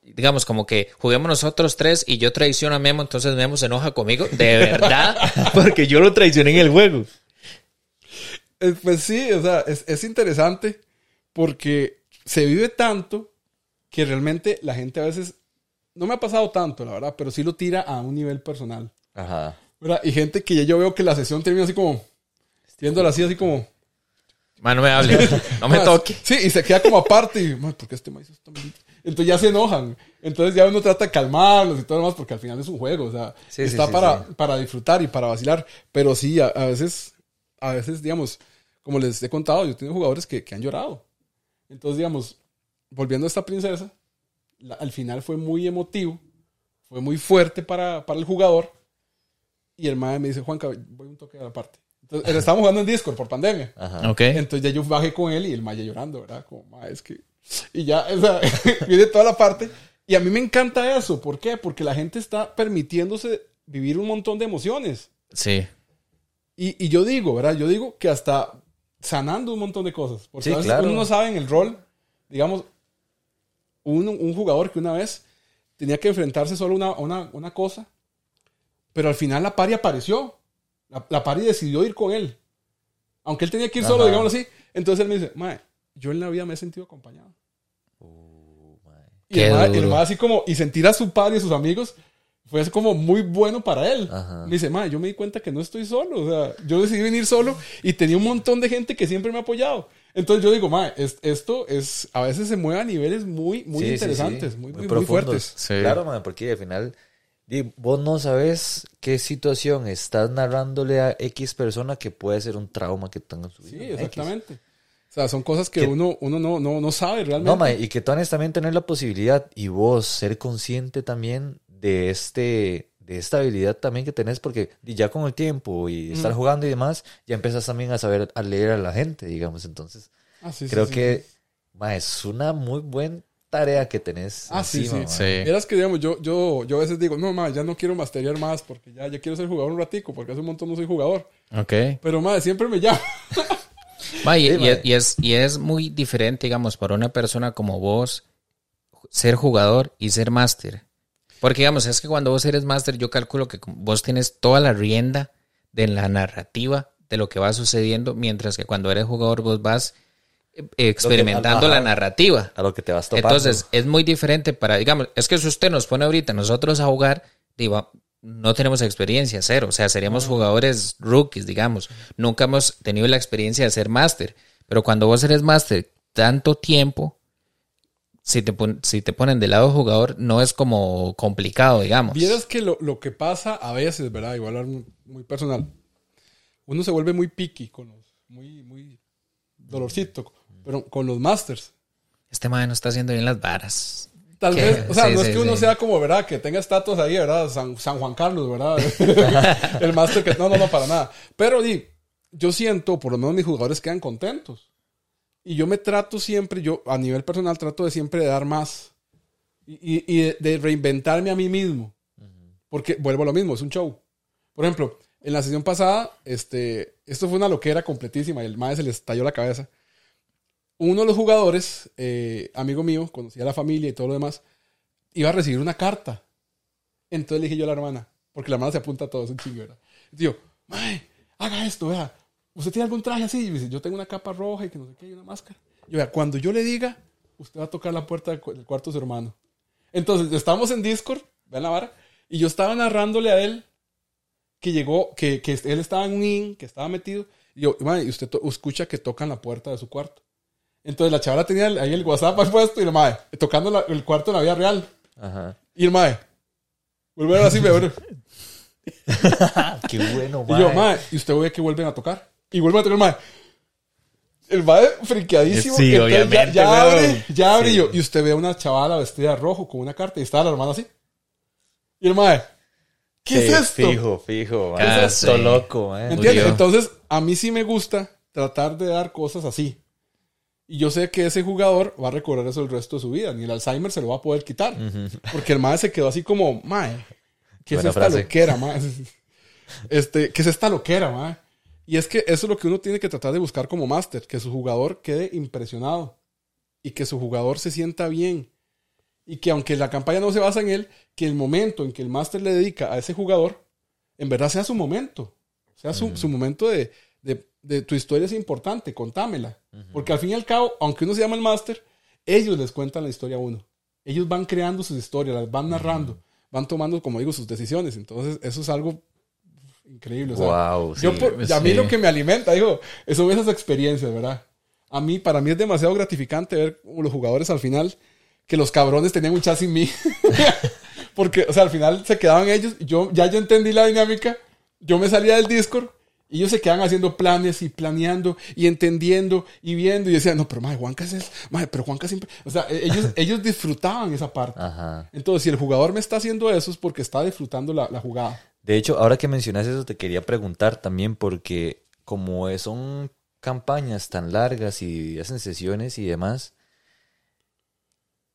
digamos como que juguemos nosotros tres y yo traiciono a Memo, entonces Memo se enoja conmigo. De verdad, porque yo lo traicioné en el juego. Eh, Pues sí, o sea, es, es interesante porque se vive tanto que realmente la gente a veces... No me ha pasado tanto, la verdad, pero sí lo tira a un nivel personal. Ajá. ¿verdad? Y gente que ya yo veo que la sesión termina así como... Viéndola así, así como... Ma, no me hable, no me "Ma, toque. Sí, y se queda como aparte. Y, "Ma, ¿por qué este maíz es tan bonito?". Entonces ya se enojan. Entonces ya uno trata de calmarlos y todo lo demás porque al final es un juego. O sea, sí, está sí, para, sí. para disfrutar y para vacilar. Pero sí, a, a veces, a veces, digamos, como les he contado, yo tengo jugadores que, que han llorado. Entonces, digamos, volviendo a esta princesa, la- al final fue muy emotivo, fue muy fuerte para, para el jugador. Y el mae me dice, Juanca, voy un toque a la parte. Entonces, estábamos jugando en Discord por pandemia. Ajá. Ok. Entonces ya yo bajé con él y el Maya llorando, ¿verdad? Como, "Ma, es que... Y ya, o sea, viene toda la parte. Y a mí me encanta eso. ¿Por qué? Porque la gente está permitiéndose vivir un montón de emociones. Sí. Y, y yo digo, ¿verdad? Yo digo que hasta sanando un montón de cosas. Porque Sí, a veces claro. uno no sabe en el rol. Digamos, un, un jugador que una vez tenía que enfrentarse solo a una, una, una cosa, pero al final la pari apareció. La, la pari decidió ir con él. Aunque él tenía que ir solo, Ajá. digámoslo así. Entonces él me dice, Mae, yo en la vida me he sentido acompañado. Y Qué el mae, el mae así como, y sentir a su padre y a sus amigos fue así como muy bueno para él. Ajá. Me dice, mae, yo me di cuenta que no estoy solo. O sea, yo decidí venir solo y tenía un montón de gente que siempre me ha apoyado. Entonces yo digo, mae, es- esto es, a veces se mueve a niveles muy, muy Sí, interesantes, sí. muy, muy, muy profundos. fuertes. Sí. Claro, man, porque al final vos no sabes qué situación estás narrándole a X persona que puede ser un trauma que tenga en su vida. Sí, X. exactamente. O sea, son cosas que Que- uno, uno no, no, no sabe realmente. No, ma, y que tú también tener la posibilidad y vos ser consciente también de este de esta habilidad también que tenés porque ya con el tiempo y estar jugando y demás, ya empiezas también a saber a leer a la gente, digamos. Entonces, Ah, sí, creo sí, que sí. ma, es una muy buena tarea que tenés Ah, sí, encima, sí. ma. Sí. Vieras que, digamos, yo, yo, yo a veces digo, no, ma, ya no quiero masterear más porque ya, ya quiero ser jugador un ratico porque hace un montón no soy jugador. Ok. Pero, madre, siempre me llama. Ma, y, Sí, y ma. es, y es- y es muy diferente, digamos, para una persona como vos, ser jugador y ser máster. Porque, digamos, es que cuando vos eres máster, yo calculo que vos tienes toda la rienda de la narrativa de lo que va sucediendo, mientras que cuando eres jugador vos vas eh, experimentando la narrativa. A lo que te vas topando. Entonces, es muy diferente para, digamos, es que si usted nos pone ahorita nosotros a jugar, digo, no tenemos experiencia, cero. O sea, seríamos jugadores rookies, digamos. Nunca hemos tenido la experiencia de ser máster. Pero cuando vos eres máster tanto tiempo, si te, pon- si te ponen del lado jugador, no es como complicado, digamos. Vieras que lo, lo que pasa a veces, ¿verdad? Igual muy, personal. Uno se vuelve muy picky con los, muy, muy dolorcito, pero con los masters. Este man no está haciendo bien las varas. Tal ¿Qué? vez, o sea, Sí, no sí, es que uno sí. sea como, ¿verdad? Que tenga estatuas ahí, ¿verdad? San, San Juan Carlos, ¿verdad? El máster que... No, no, no, para nada. Pero, di, yo siento, por lo menos mis jugadores quedan contentos. Y yo me trato siempre, yo a nivel personal trato de siempre de dar más. Y, y- de, de reinventarme a mí mismo. Porque vuelvo a lo mismo, es un show. Por ejemplo, en la sesión pasada, este, esto fue una loquera completísima y el maestro se le estalló la cabeza uno de los jugadores, eh, amigo mío, conocía a la familia y todo lo demás, iba a recibir una carta. Entonces le dije yo a la hermana, porque la hermana se apunta a todo, es un chingo, ¿verdad? Y yo, mae, haga esto, vea. ¿Usted tiene algún traje así? Y me dice, yo tengo una capa roja y que no sé qué, y una máscara. Y yo, vea, cuando yo le diga, usted va a tocar la puerta del, cu- del cuarto de su hermano. Entonces, estamos en Discord, vean la vara, y yo estaba narrándole a él que llegó, que, que él estaba en un in, que estaba metido, y yo, y usted to- escucha que tocan la puerta de su cuarto. Entonces la chavala tenía ahí el WhatsApp ahí puesto y el mae, tocando la- el cuarto en la vida real. Ajá. Y el mae, vuelve a ver así, me. Qué bueno, Y yo, mae, y usted ve que vuelven a tocar. Y vuelve a el mae. El mae friqueadísimo. Sí, ya- obviamente, Ya, weón. abre, ya abre Sí. yo. Y usted ve a una chavala vestida de rojo con una carta y está la hermana así. Y el mae, ¿qué Sí, es esto? Fijo, fijo, man. Ah, Esto loco, man. ¿Entiendes? Entonces, a mí sí me gusta tratar de dar cosas así. Y yo sé que ese jugador va a recordar eso el resto de su vida. Ni el Alzheimer se lo va a poder quitar. Porque el mae se quedó así como, mae, ¿qué es Buena esta frase. loquera, mae? Este, ¿qué es esta loquera, mae? Y es que eso es lo que uno tiene que tratar de buscar como máster. Que su jugador quede impresionado. Y que su jugador se sienta bien. Y que aunque la campaña no se basa en él, que el momento en que el máster le dedica a ese jugador, en verdad sea su momento. Sea su, su momento de, de, de tu historia es importante, contámela. Porque al fin y al cabo, aunque uno se llama el máster, ellos les cuentan la historia a uno. Ellos van creando sus historias, las van narrando, van tomando, como digo, sus decisiones. Entonces, eso es algo increíble. o sea, Wow, yo sí, por- a mí sí. lo que me alimenta, digo, son esas experiencias, ¿verdad? A mí, para mí es demasiado gratificante ver como los jugadores al final, que los cabrones tenían un chat sin mí. Porque, o sea, al final se quedaban ellos, yo, ya yo entendí la dinámica, yo me salía del Discord Y ellos se quedan haciendo planes y planeando y entendiendo y viendo y decían, no, pero madre, Juanca es, es- madre, pero Juanca siempre, o sea, e- ellos, ellos disfrutaban esa parte. Ajá. Entonces, si el jugador me está haciendo eso es porque está disfrutando la, la jugada. De hecho, ahora que mencionas eso, te quería preguntar también porque como son campañas tan largas y hacen sesiones y demás,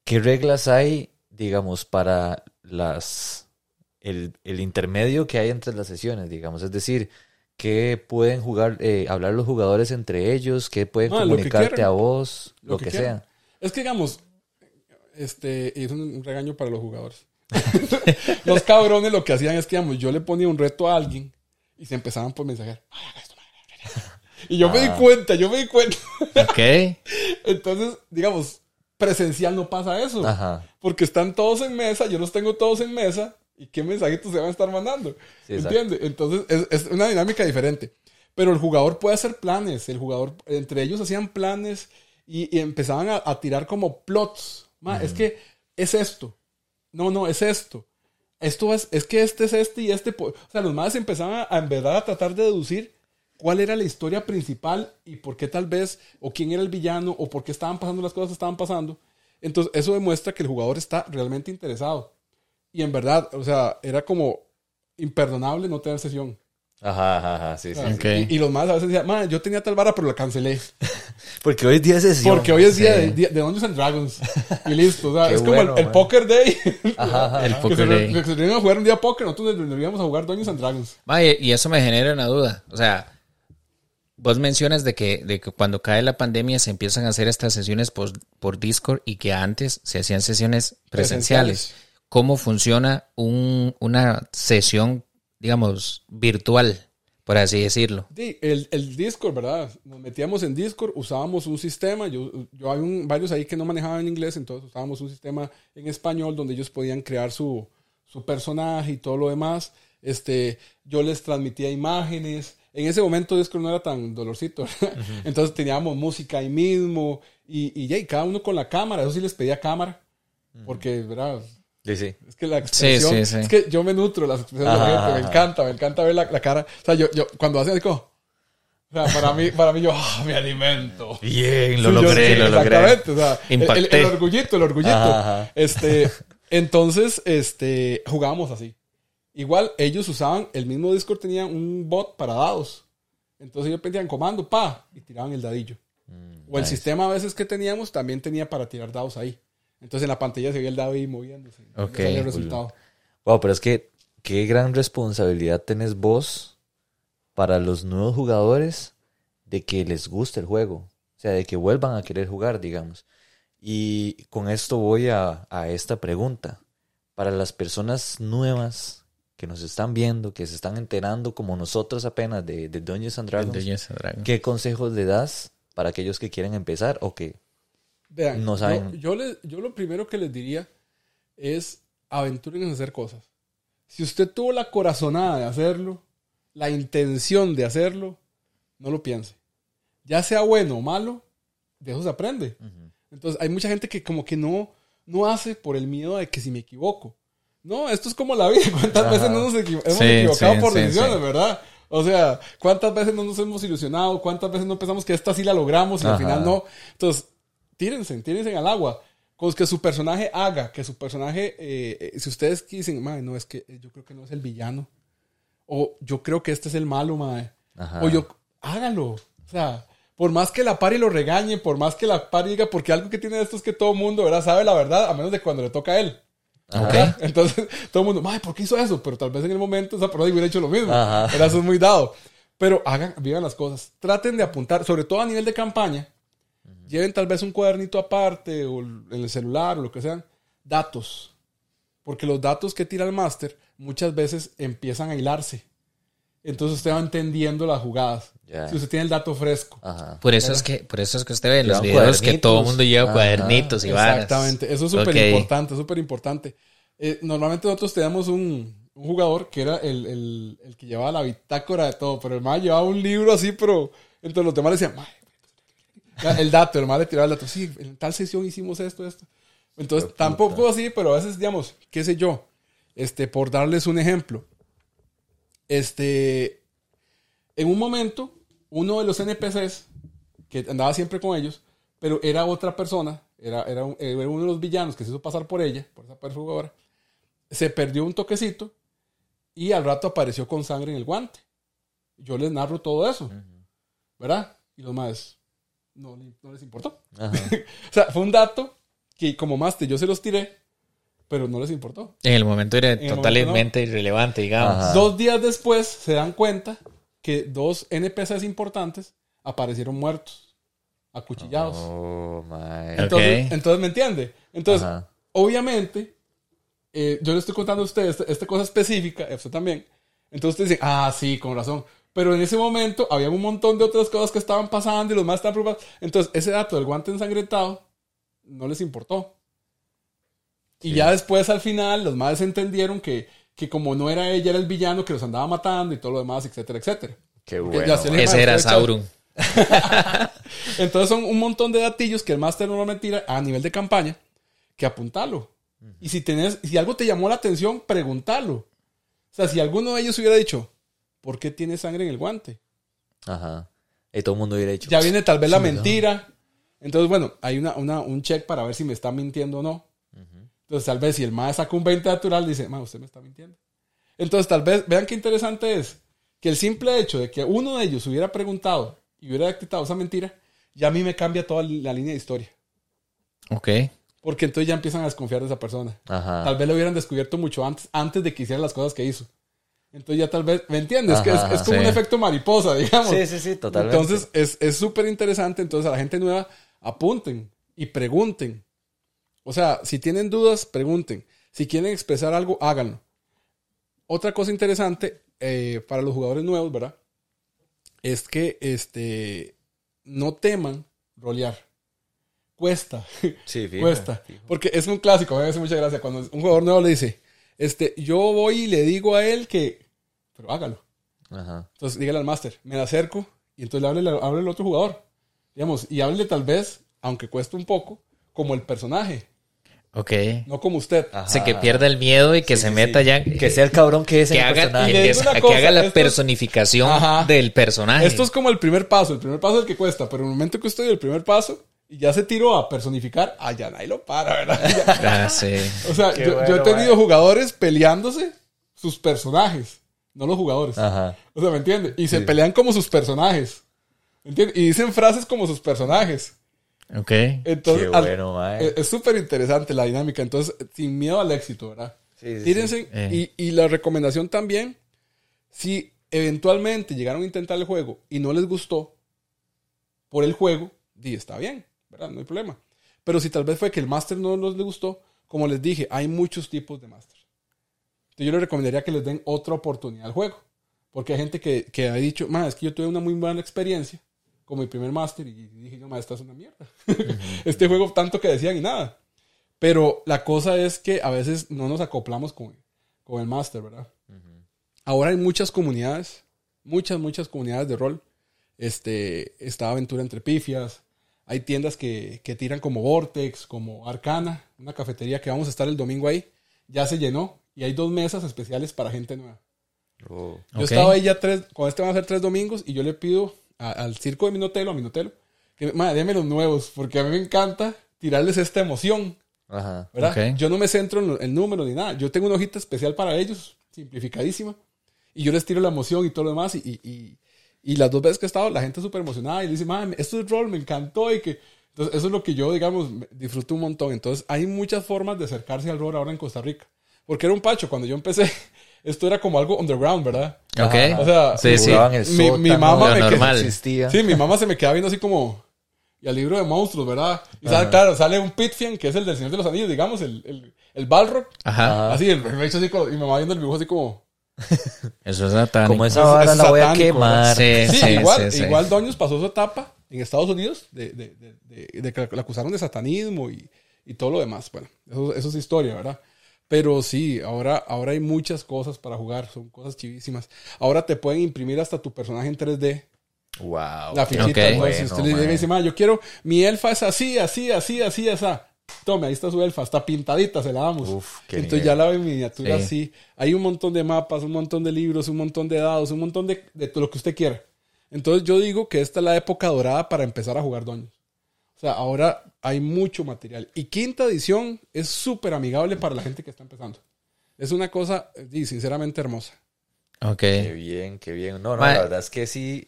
¿qué reglas hay, digamos, para las el, el intermedio que hay entre las sesiones, digamos? Es decir, ¿qué pueden jugar, eh, hablar los jugadores entre ellos? ¿Qué pueden que comunicarte a vos? Lo, Lo que, que sea. Es que, digamos, este, es un regaño para los jugadores. los cabrones lo que hacían es que, digamos, yo le ponía un reto a alguien y se empezaban por mensajear. Y yo me di Ah. cuenta, yo me di cuenta. Ok. Entonces, digamos, presencial no pasa eso. Ajá. Porque están todos en mesa, yo los tengo todos en mesa. ¿Y qué mensajitos se van a estar mandando? Sí. Entonces, es, es una dinámica diferente. Pero el jugador puede hacer planes. El jugador, entre ellos hacían planes y, y empezaban a, a tirar como plots. Ma, Es que es esto. No, no, es esto. Esto es, es que este es este y este. O sea, los más empezaban a en verdad a tratar de deducir cuál era la historia principal y por qué tal vez, o quién era el villano, o por qué estaban pasando las cosas que estaban pasando. Entonces, eso demuestra que el jugador está realmente interesado. Y en verdad, o sea, era como imperdonable no tener sesión. Ajá, ajá, ajá, sí, sí. Y, y los más a veces decían, "Ma, yo tenía tal vara, pero la cancelé. Porque hoy es día de sesión. Porque hoy es día Sí. de, de Dungeons and Dragons. Y listo. O sea, Qué es como bueno, el. Poker Day. Ajá, ajá, El Poker Day. que se a jugar un día póker, nosotros nos reuníamos a jugar Dungeons and Dragons. Ma, y y eso me genera una duda. O sea, vos mencionas de que, de que cuando cae la pandemia se empiezan a hacer estas sesiones por, por Discord y que antes se hacían sesiones presenciales. Presenciales. ¿Cómo funciona un- una sesión, digamos, virtual, por así decirlo? Sí, el, el Discord, ¿verdad? Nos metíamos en Discord, usábamos un sistema, yo, yo hay un- varios ahí que no manejaban inglés, entonces usábamos un sistema en español donde ellos podían crear su, su personaje y todo lo demás. Este, yo les transmitía imágenes. En ese momento Discord no era tan dolorcito. Entonces teníamos música ahí mismo y, y, ya, y cada uno con la cámara. Eso sí les pedía cámara. Porque, ¿verdad? Sí, sí. Es que la expresión, sí, sí. es que yo me nutro las expresiones de la Ajá, gente, me encanta, me encanta ver la, la cara. O sea, yo, yo cuando hacen como, o sea, para mí, para mí yo, ah, me alimento. Bien, Sí, lo yo logré, sí, lo logré. Exactamente, o sea, el, el- el orgullito, el orgullito. Ajá, ajá. Este, entonces, este, jugábamos así. Igual ellos usaban, el mismo Discord tenía un bot para dados. Entonces ellos pedían comando, pa, y tiraban el dadillo. o el nice. sistema a veces que teníamos también tenía para tirar dados ahí. Entonces en la pantalla se veía el dado ahí moviéndose. Ok, el resultado. Wow, pero es que qué gran responsabilidad tenés vos para los nuevos jugadores de que les guste el juego. O sea, de que vuelvan a querer jugar, digamos. Y con esto voy a, a esta pregunta. Para las personas nuevas que nos están viendo, que se están enterando como nosotros apenas de, de Dungeons and Dragons, Dungeons and Dragons. ¿qué consejos le das para aquellos que quieren empezar o que Vean, No yo- saben. Yo, les- yo lo primero que les diría es aventuren en hacer cosas. Si usted tuvo la corazonada de hacerlo, la intención de hacerlo, no lo piense. Ya sea bueno o malo, de eso se aprende. Entonces hay mucha gente que como que no, no hace por el miedo de que si me equivoco. No, esto es como la vida. ¿Cuántas Ajá. veces no nos equivo- hemos Sí, equivocado sí, por sí, decisiones, verdad? O sea, ¿cuántas veces no nos hemos ilusionado? ¿Cuántas veces no pensamos que esta sí la logramos y al Ajá. final no? Entonces, tírense, tírense al agua. Con que su personaje haga, que su personaje, eh, eh, si ustedes dicen, madre, no, es que eh, yo creo que no es el villano. O yo creo que este es el malo, madre. Ajá. O yo, hágalo. O sea, por más que la pari lo regañe, por más que la pari diga, porque algo que tiene esto es que todo el mundo, ¿verdad? Sabe la verdad, a menos de cuando le toca a él. Ajá. Entonces, todo el mundo, madre, ¿por qué hizo eso? Pero tal vez en el momento esa persona hubiera hecho lo mismo. Ajá. ¿verdad? Eso es muy dado. Pero hagan, vivan las cosas. Traten de apuntar, sobre todo a nivel de campaña. Lleven tal vez un cuadernito aparte o en el celular o lo que sean. Datos. Porque los datos que tira el máster muchas veces empiezan a hilarse. Entonces usted va entendiendo las jugadas. Ya. Si usted tiene el dato fresco. Ajá. Por eso es que, por eso es que usted ve en los videos que todo el mundo lleva Ajá. cuadernitos y varas. Exactamente, eso es súper importante, súper importante. Eh, normalmente nosotros teníamos un, un jugador que era el, el- el que llevaba la bitácora de todo, pero el más llevaba un libro así, pero entre los demás le decían, "Mae, ya, el dato, el más le tiraba el dato, sí, en tal sesión hicimos esto, esto. Entonces, tampoco así, pero a veces, digamos, qué sé yo, este, por darles un ejemplo, este, En un momento, uno de los NPCs, que andaba siempre con ellos, pero era otra persona, era, era, un- era uno de los villanos que se hizo pasar por ella, por esa jugadora, se perdió un toquecito y al rato apareció con sangre en el guante. Yo les narro todo eso, ¿verdad? Y los más no, le- no les importó. Ajá. O sea, fue un dato que como máster yo se los tiré, pero no les importó. En el momento era totalmente irrelevante, digamos. Ajá. Dos días después se dan cuenta que dos NPCs importantes aparecieron muertos, acuchillados. Oh, my. Entonces, entonces, ¿me entiende? Entonces, Ajá. obviamente, eh, yo le estoy contando a ustedes esta, esta cosa específica, a usted también. Entonces ustedes dicen, ah, sí, con razón. Pero en ese momento había un montón de otras cosas que estaban pasando y los más estaban preocupados. Entonces, ese dato del guante ensangrentado no les importó. Y ya después, al final, los más entendieron que, que como no era ella, era el villano que los andaba matando y todo lo demás, etcétera, etcétera. Qué Porque bueno. Ese era Sauron. Entonces son un montón de datillos que el máster normalmente tira a nivel de campaña que apuntalo. Y si tenés, si algo te llamó la atención, pregúntalo. O sea, si alguno de ellos hubiera dicho, ¿por qué tiene sangre en el guante? Ajá. Y todo el mundo hubiera dicho. Ya viene tal vez la mentira. Entonces, bueno, hay una, una- un check para ver si me está mintiendo o no. Entonces, tal vez si el más saca un 20 natural, dice, ma, usted me está mintiendo. Entonces, tal vez, vean qué interesante es que el simple hecho de que uno de ellos hubiera preguntado y hubiera detectado esa mentira, ya a mí me cambia toda la línea de historia. Ok. Porque entonces ya empiezan a desconfiar de esa persona. Ajá. Tal vez lo hubieran descubierto mucho antes, antes de que hiciera las cosas que hizo. Entonces ya tal vez, ¿me entiendes? que es, como sí. un efecto mariposa, digamos. Sí, sí, sí, totalmente. Entonces es es súper interesante. Entonces a la gente nueva, apunten y pregunten. O sea, si tienen dudas, pregunten. Si quieren expresar algo, háganlo. Otra cosa interesante eh, para los jugadores nuevos, ¿verdad? Es que este, no teman rolear. Cuesta. Sí, fijo, Cuesta. Porque es un clásico, me hace mucha gracia. Cuando un jugador nuevo le dice, este, yo voy y le digo a él que, pero hágalo. Ajá. Entonces dígale al máster, me acerco y entonces le hable, hable al otro jugador. Digamos, y háblele tal vez, aunque cueste un poco, como el personaje, Ok. no como usted. Ajá. O sea, que pierda el miedo y que se sí, meta sí. ya. Que sea el cabrón que es que el haga, personaje. Le que- haga la esto es- personificación Ajá. del personaje. Esto es como el primer paso. El primer paso es el que cuesta, pero en el momento que usted dio el primer paso y ya se tiró a personificar, ah, ya nadie lo para, ¿verdad? Ah, sí. O sea, yo, yo he tenido mae. jugadores peleándose sus personajes, no los jugadores. Ajá. O sea, ¿me entiendes? Y se Sí. pelean como sus personajes. ¿Me entiendes? Y dicen frases como sus personajes. Ok. Entonces, Qué al- bueno, mae. es- es súper interesante la dinámica. Entonces, sin miedo al éxito, ¿verdad? Sí, sí, Tírense. Eh. Y, y la recomendación también, si eventualmente llegaron a intentar el juego y no les gustó por el juego, di, está bien, ¿verdad? No hay problema. Pero si tal vez fue que el máster no les gustó, como les dije, hay muchos tipos de máster. Entonces yo les recomendaría que les den otra oportunidad al juego. Porque hay gente que, que ha dicho, "Ma, es que yo tuve una muy buena experiencia con mi primer máster y dije, yo, "Ma, esta es una mierda. este juego tanto que decían y nada. Pero la cosa es que a veces no nos acoplamos con, con el máster, ¿verdad? Ahora hay muchas comunidades, muchas, muchas comunidades de rol. Este, está Aventura entre Pifias. Hay tiendas que, que tiran como Vortex, como Arcana, una cafetería que vamos a estar el domingo ahí. Ya se llenó y hay dos mesas especiales para gente nueva. Oh. Yo Ok. he estado ahí ya tres, con este van a ser tres domingos y yo le pido a- al circo de Minotelo, a Minotelo, que madre, déme los nuevos, porque a mí me encanta tirarles esta emoción, Ajá. ¿verdad? Ok. Yo no me centro en el número ni nada. Yo tengo una hojita especial para ellos, simplificadísima, y yo les tiro la emoción y todo lo demás. Y, y, y- y las dos veces que he estado, la gente súper emocionada y le dice, madre, esto es rol, me encantó. Y que, entonces, eso es lo que yo, digamos, disfruto un montón. Entonces, hay muchas formas de acercarse al rol ahora en Costa Rica. Porque era un pacho, cuando yo empecé, esto era como algo underground, ¿verdad? Ok. O sea, Sí, sí. Mi- mi mamá me quedó- normal. existía. Sí, mi mamá se me queda viendo así como. Y al libro de monstruos, ¿verdad? Y sale, claro, sale un Pitfian, que es el del Señor de los Anillos, digamos, el, el, el Balrog. Ajá. Así, el, el hecho así, y mi mamá viendo el dibujo así como. Eso es satánico. Como esa Es- vara es la voy a quemar. Sí, Sí, sí, igual, sí, sí. igual Doños pasó su etapa en Estados Unidos de, de, de, de- de que la acusaron de satanismo y, y todo lo demás. Bueno, eso, eso es historia, ¿verdad? Pero sí, ahora, ahora hay muchas cosas para jugar, son cosas chivísimas. Ahora te pueden imprimir hasta tu personaje en 3D. Wow. La fichita. Ok. Entonces, Bueno, si usted le dice, "Ma, yo quiero, mi elfa es así, así, así, así, así. Tome, ahí está su elfa, está pintadita, se la damos. Uf, qué Entonces nivel. ya la ve en miniatura Sí. así. Hay un montón de mapas, un montón de libros, un montón de dados, un montón de, de todo lo que usted quiera. Entonces yo digo que esta es la época dorada para empezar a jugar doños. O sea, ahora hay mucho material. Y quinta edición es súper amigable para la gente que está empezando. Es una cosa, sí, sinceramente hermosa. Ok. Qué bien, qué bien. No, no, Ma- la verdad es que sí,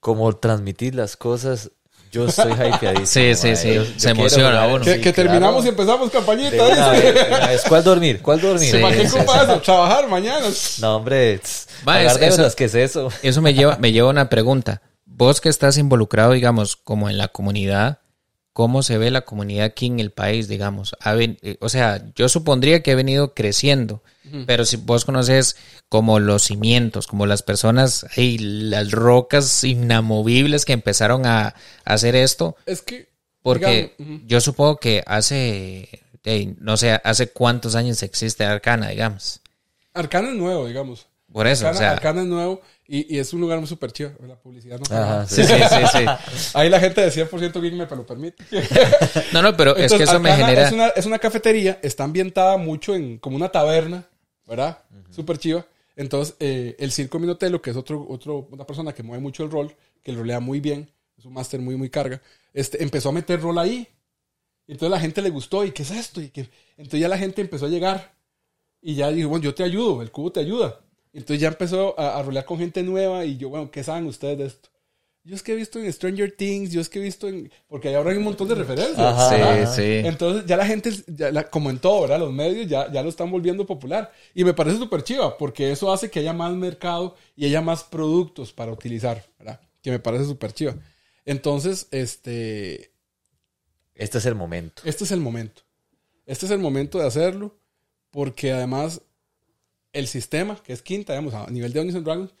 como transmitir las cosas, yo estoy hypeadísimo. Sí, sí, sí. Yo- yo Se quiero emociona uno. Que, que claro. terminamos y empezamos campañita. De una vez, de una vez. ¿Cuál dormir? ¿Cuál dormir? Sí. ¿Para qué sí, ocupa sí. eso? Trabajar mañana. No, hombre, tss, Ma, es- pagar deudas, eso- ¿qué es eso? Eso me lleva, me lleva a una pregunta. Vos que estás involucrado, digamos, como en la comunidad, ¿cómo se ve la comunidad aquí en el país, digamos? Eh, o sea, yo supondría que ha venido creciendo, pero si vos conoces como los cimientos, como las personas, y las rocas inamovibles que empezaron a, a hacer esto, Es que. porque digamos, yo supongo que hace, no sé, hace cuántos años existe Arcana, digamos. Arcana es nuevo, digamos. Por eso, Arcana, o sea, Arcana es nuevo y, y es un lugar muy súper chido. La publicidad no Ajá, sí, sí, sí, sí. Ahí la gente de 100% geek me lo permite. No, no, pero es que eso me genera... Es una, es una cafetería, está ambientada mucho en como una taberna, ¿verdad? Súper chiva. Entonces, eh, el Circo Minotelo, que es otro, otro, una persona que mueve mucho el rol, que lo rolea muy bien, es un máster muy, muy carga, este, empezó a meter rol ahí. Entonces la gente le gustó, ¿y qué es esto? ¿Y qué? Entonces ya la gente empezó a llegar. Y ya dijo, bueno, yo te ayudo, el cubo te ayuda. Entonces ya empezó a, a rolear con gente nueva y yo, bueno, ¿qué saben ustedes de esto? Yo es que he visto en Stranger Things, yo es que he visto en... Porque ahora hay un montón de referencias. Ajá. ¿verdad? Sí, sí. Entonces ya la gente, ya la- como en todo, ¿verdad? Los medios ya, ya lo están volviendo popular. Y me parece súper chiva, porque eso hace que haya más mercado y haya más productos para utilizar, ¿verdad? Que me parece súper chiva. Entonces, este, Este es el momento. este es el momento. Este es el momento de hacerlo, porque además el sistema, que es quinta, digamos, a nivel de Dungeons and Dragons,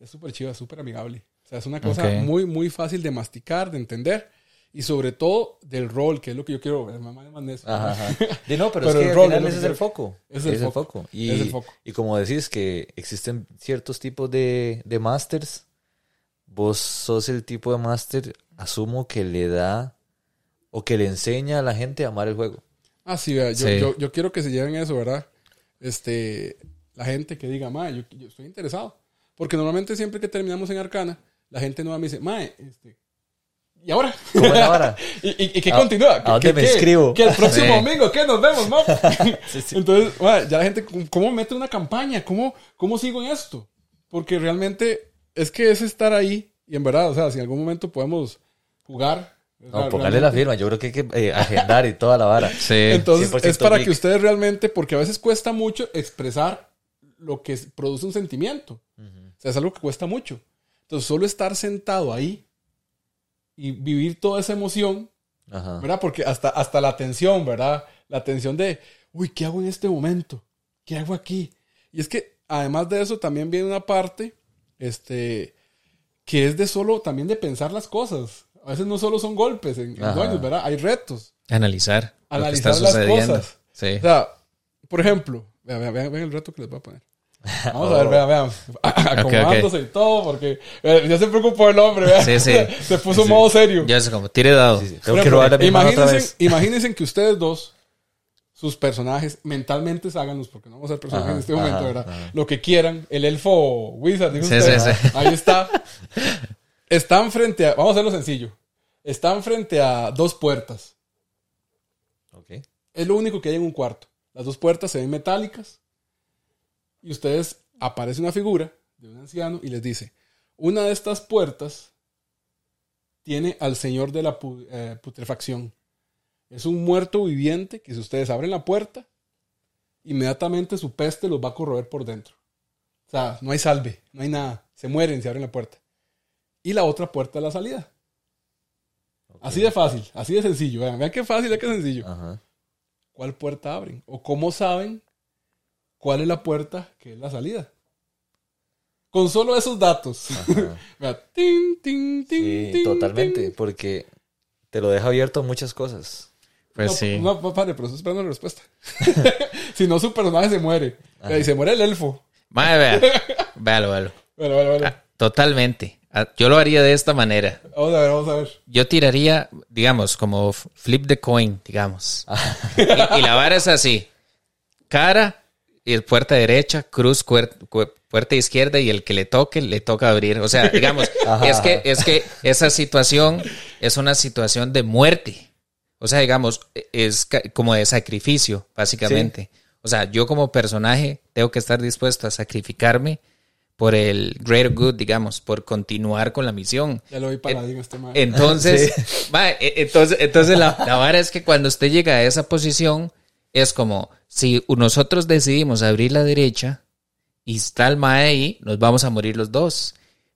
es súper chiva, súper amigable. O sea, es una cosa muy, muy fácil de masticar, de entender. Y sobre todo del rol, que es lo que yo quiero. Mamá, mamá, necio. Ajá, ajá. De no, pero, Pero es el rol al es final lo ese que es el foco. Es el foco. Y, Es el foco. y como decís que existen ciertos tipos de, de masters, vos sos el tipo de master, asumo que le da o que le enseña a la gente a amar el juego. Ah, sí, vea, yo, Sí. yo, yo quiero que se lleven eso, ¿verdad? Este, la gente que diga, mae, yo, yo estoy interesado. Porque normalmente siempre que terminamos en Arcana, la gente nueva me dice, mae, este, ¿y ahora? ¿Cómo es ahora? ¿Y, y, y qué ¿A- continúa? a ¿Qué- dónde me qué? inscribo? Que el próximo Sí. domingo, ¿qué? Nos vemos, ¿no? Sí, sí. Entonces, mae, ya la gente, ¿cómo mete una campaña? ¿Cómo, ¿Cómo sigo en esto? Porque realmente es que es estar ahí y en verdad, o sea, si en algún momento podemos jugar. No, póngale la firma. Yo creo que hay que eh, agendar y toda la vara. Sí. Entonces 100% es para geek. que ustedes realmente, porque a veces cuesta mucho expresar lo que produce un sentimiento. O sea, es algo que cuesta mucho. Entonces solo estar sentado ahí y vivir toda esa emoción, Ajá. ¿verdad? Porque hasta, hasta la tensión, ¿verdad? La tensión de, uy, ¿qué hago en este momento? ¿Qué hago aquí? Y es que además de eso también viene una parte, este, que es de solo, también de pensar las cosas. A veces no solo son golpes en, dueños, ¿verdad? Hay retos. Analizar, lo que Analizar está las cosas. Sí. O sea, por ejemplo, vean, vean, vean el reto que les voy a poner. Vamos a ver, vean, vean. Acomodándose y todo, porque eh, ya se preocupó el hombre, vean. Sí, sí. Se puso modo serio. Ya es como, tire dado. Sí, sí. Que robar mano otra imagínense, vez. imagínense que ustedes dos, sus personajes, mentalmente háganlos, porque no vamos a ser personajes Ajá, en este momento, ajá, ¿verdad? ajá. Lo que quieran. El elfo wizard, dijo Sí, usted. sí, sí. Ahí está. Están frente a, vamos a hacerlo sencillo. Están frente a dos puertas. Ok. Es lo único que hay en un cuarto. Las dos puertas se ven metálicas. Y ustedes aparece una figura de un anciano y les dice: Una de estas puertas tiene al señor de la eh, putrefacción. Es un muerto viviente que si ustedes abren la puerta, inmediatamente su peste los va a corroer por dentro. O sea, no hay salve, no hay nada. Se mueren si abren la puerta. Y la otra puerta es la salida. Así de fácil, así de sencillo. Vean, vean qué fácil, vean qué sencillo. Ajá. ¿Cuál puerta abren? ¿O cómo saben cuál es la puerta que es la salida? Con solo esos datos. Sí, totalmente. Porque te lo deja abierto a muchas cosas. Pues no, sí. No, no, padre, pero estoy esperando la respuesta. si no, su personaje se muere. Y se muere el elfo. Mae, vea. Véalo, véalo. Bueno, bueno, bueno. Ah, totalmente. Ah, Yo lo haría de esta manera. Vamos a ver, vamos a ver. Yo tiraría, digamos, como flip the coin, digamos. y, y la vara es así. Cara y puerta derecha, cruz cuer- cu- puerta izquierda y el que le toque, le toca abrir. O sea, digamos, es que, es que esa situación es una situación de muerte. O sea, digamos, es ca- como de sacrificio, básicamente. O sea, yo como personaje tengo que estar dispuesto a sacrificarme por el greater good, digamos, por continuar con la misión. Ya lo vi paladín este. Entonces, va, e- entonces, entonces la, la vara es que cuando usted llega a esa posición, es como si nosotros decidimos abrir la derecha y está el mae ahí, nos vamos a morir los dos.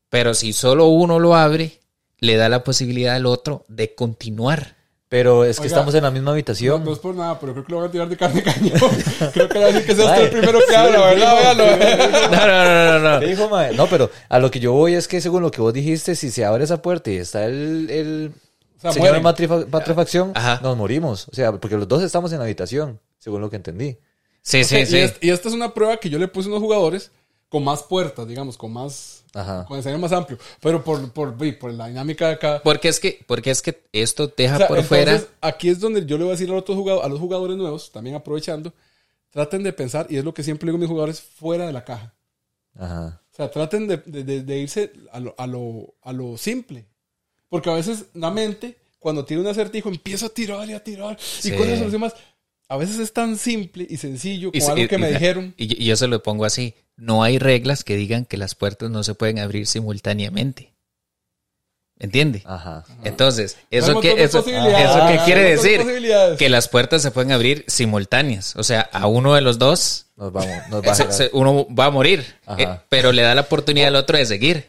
Pero si solo uno lo abre, le da la posibilidad al otro de continuar. Pero es que Oiga, estamos en la misma habitación. no es por nada, pero creo que lo voy a tirar de carne cañón. creo que va a decir que sea usted el primero que habla, ¿verdad? No, no, no, no, no. ¿Qué dijo, mae? No, pero a lo que yo voy es que según lo que vos dijiste, si se abre esa puerta y está el, el O sea, señor de nos morimos. O sea, porque los dos estamos en la habitación, según lo que entendí. Sí, sí, Ok, sí. Y, es- y esta es una prueba que yo le puse a unos jugadores con más puertas, digamos, con más. Ajá. Con escenario más amplio. Pero por, por, por la dinámica de acá. Porque es que, porque es que esto deja O sea, por entonces, fuera. Aquí es donde yo le voy a decir a, los otros jugadores, a los jugadores nuevos, también aprovechando, traten de pensar, y es lo que siempre digo a mis jugadores, fuera de la caja. Ajá. O sea, traten de, de- de- de irse a lo, a, lo, a lo simple. Porque a veces la mente, cuando tiene un acertijo, empieza a tirar y a tirar. Sí. Y con eso demás. A veces es tan simple y sencillo como algo que y- me y- dijeron. Y, y yo se lo pongo así. No hay reglas que digan que las puertas no se pueden abrir simultáneamente. ¿Entiende? Ajá. Entonces, eso, que, eso, eso un quiere decir? Que las puertas se pueden abrir simultáneas. O sea, a uno de los dos, Nos vamos, nos va se- se- uno va a morir. Eh, pero le da la oportunidad al otro de seguir.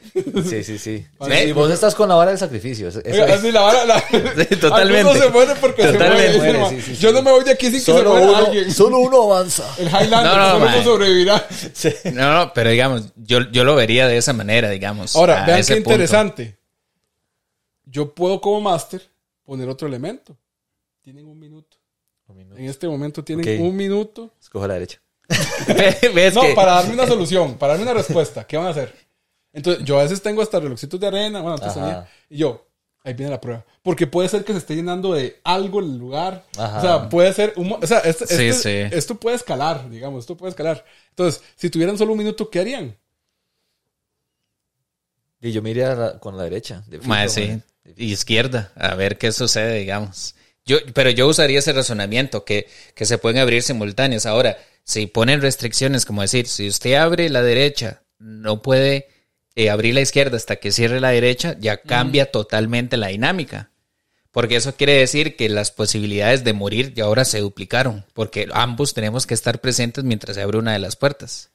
Sí, sí, sí. Sí, vos estás con la vara del sacrificio. Eso- eso Oiga, es. así la vara. La... totalmente. Algunos se mueren porque Totalmente. se. Muere, sí, sí, Yo sí. no me voy de aquí sin que se Solo muera uno, alguien. solo uno avanza. El Highlander No, no, solo uno sobrevivirá. Sí. No, no, pero digamos, yo, yo lo vería de esa manera, digamos. Ahora, a vean ese qué punto. interesante. Yo puedo como máster poner otro elemento. Tienen un minuto. En este momento tienen un minuto. Escojo la derecha. ¿Ves No, que- para darme una solución, para darme una respuesta. ¿Qué van a hacer? Entonces, yo a veces tengo hasta relojitos de arena, bueno, antes Ajá. tenía, y yo, ahí viene la prueba. Porque puede ser que se esté llenando de algo el lugar. Ajá. O sea, puede ser, un o sea, este- Sí, este- sí. esto puede escalar, digamos, esto puede escalar. Entonces, si tuvieran solo un minuto, ¿qué harían? Y yo me iría la- con la derecha. de mae. sí. Izquierda, a ver qué sucede, digamos. Yo, pero yo usaría ese razonamiento, que, que se pueden abrir simultáneas. Ahora, si ponen restricciones, como decir, si usted abre la derecha, no puede eh, abrir la izquierda hasta que cierre la derecha, ya cambia totalmente la dinámica. Porque eso quiere decir que las posibilidades de morir ya ahora se duplicaron, porque ambos tenemos que estar presentes mientras se abre una de las puertas.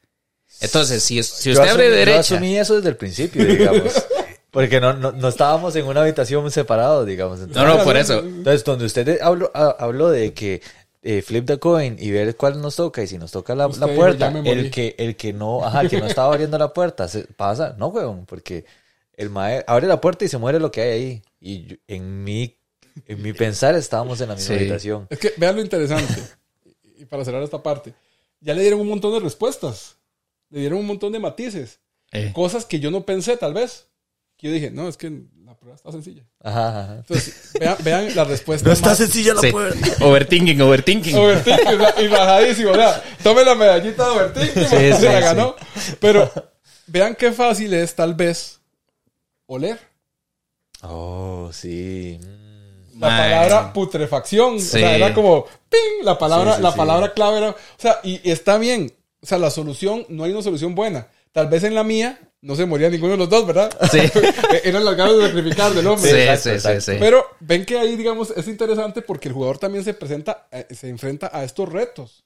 Entonces, si, si Yo usted abre asumí- Yo derecha, asumí eso desde el principio, digamos. Porque no, no, no estábamos en una habitación separados, digamos. no, Entonces, no, por eso. entonces, donde usted habló, ha- habló de que eh, flip the coin y ver cuál nos toca, y si nos toca la, la puerta, el que, el que no, ajá, el que no estaba abriendo la puerta, se pasa, no, weón, porque el mae abre la puerta y se muere lo que hay ahí. Y yo- en mi, en mi pensar estábamos en la misma Sí. habitación. Es que vean lo interesante. y para cerrar esta parte, ya le dieron un montón de respuestas. Le dieron un montón de matices. Eh. Cosas que yo no pensé, tal vez. Que yo dije, no, es que prueba está sencilla. Ajá, ajá. Entonces, vean, vean la respuesta. más- sencilla Sí. Overthinking, overthinking. Overthinking, o sea, y rajadísimo. O sea, tome la medallita de overthinking, sí, se la sí. ganó. Pero vean qué fácil es, tal vez, oler. Oh, sí. Mm. La palabra putrefacción. Sí. O sea, era como ¡ping! La palabra, Sí, sí, la sí. palabra clave era. O sea, y, y está bien. O sea, la solución, no hay una solución buena. Tal vez en la mía no se moría ninguno de los dos, ¿verdad? Sí. Eran las ganas de sacrificar del hombre. Sí, exacto, sí, sí, exacto. sí. Pero ven que ahí, digamos, es interesante porque el jugador también se presenta, eh, se enfrenta a estos retos.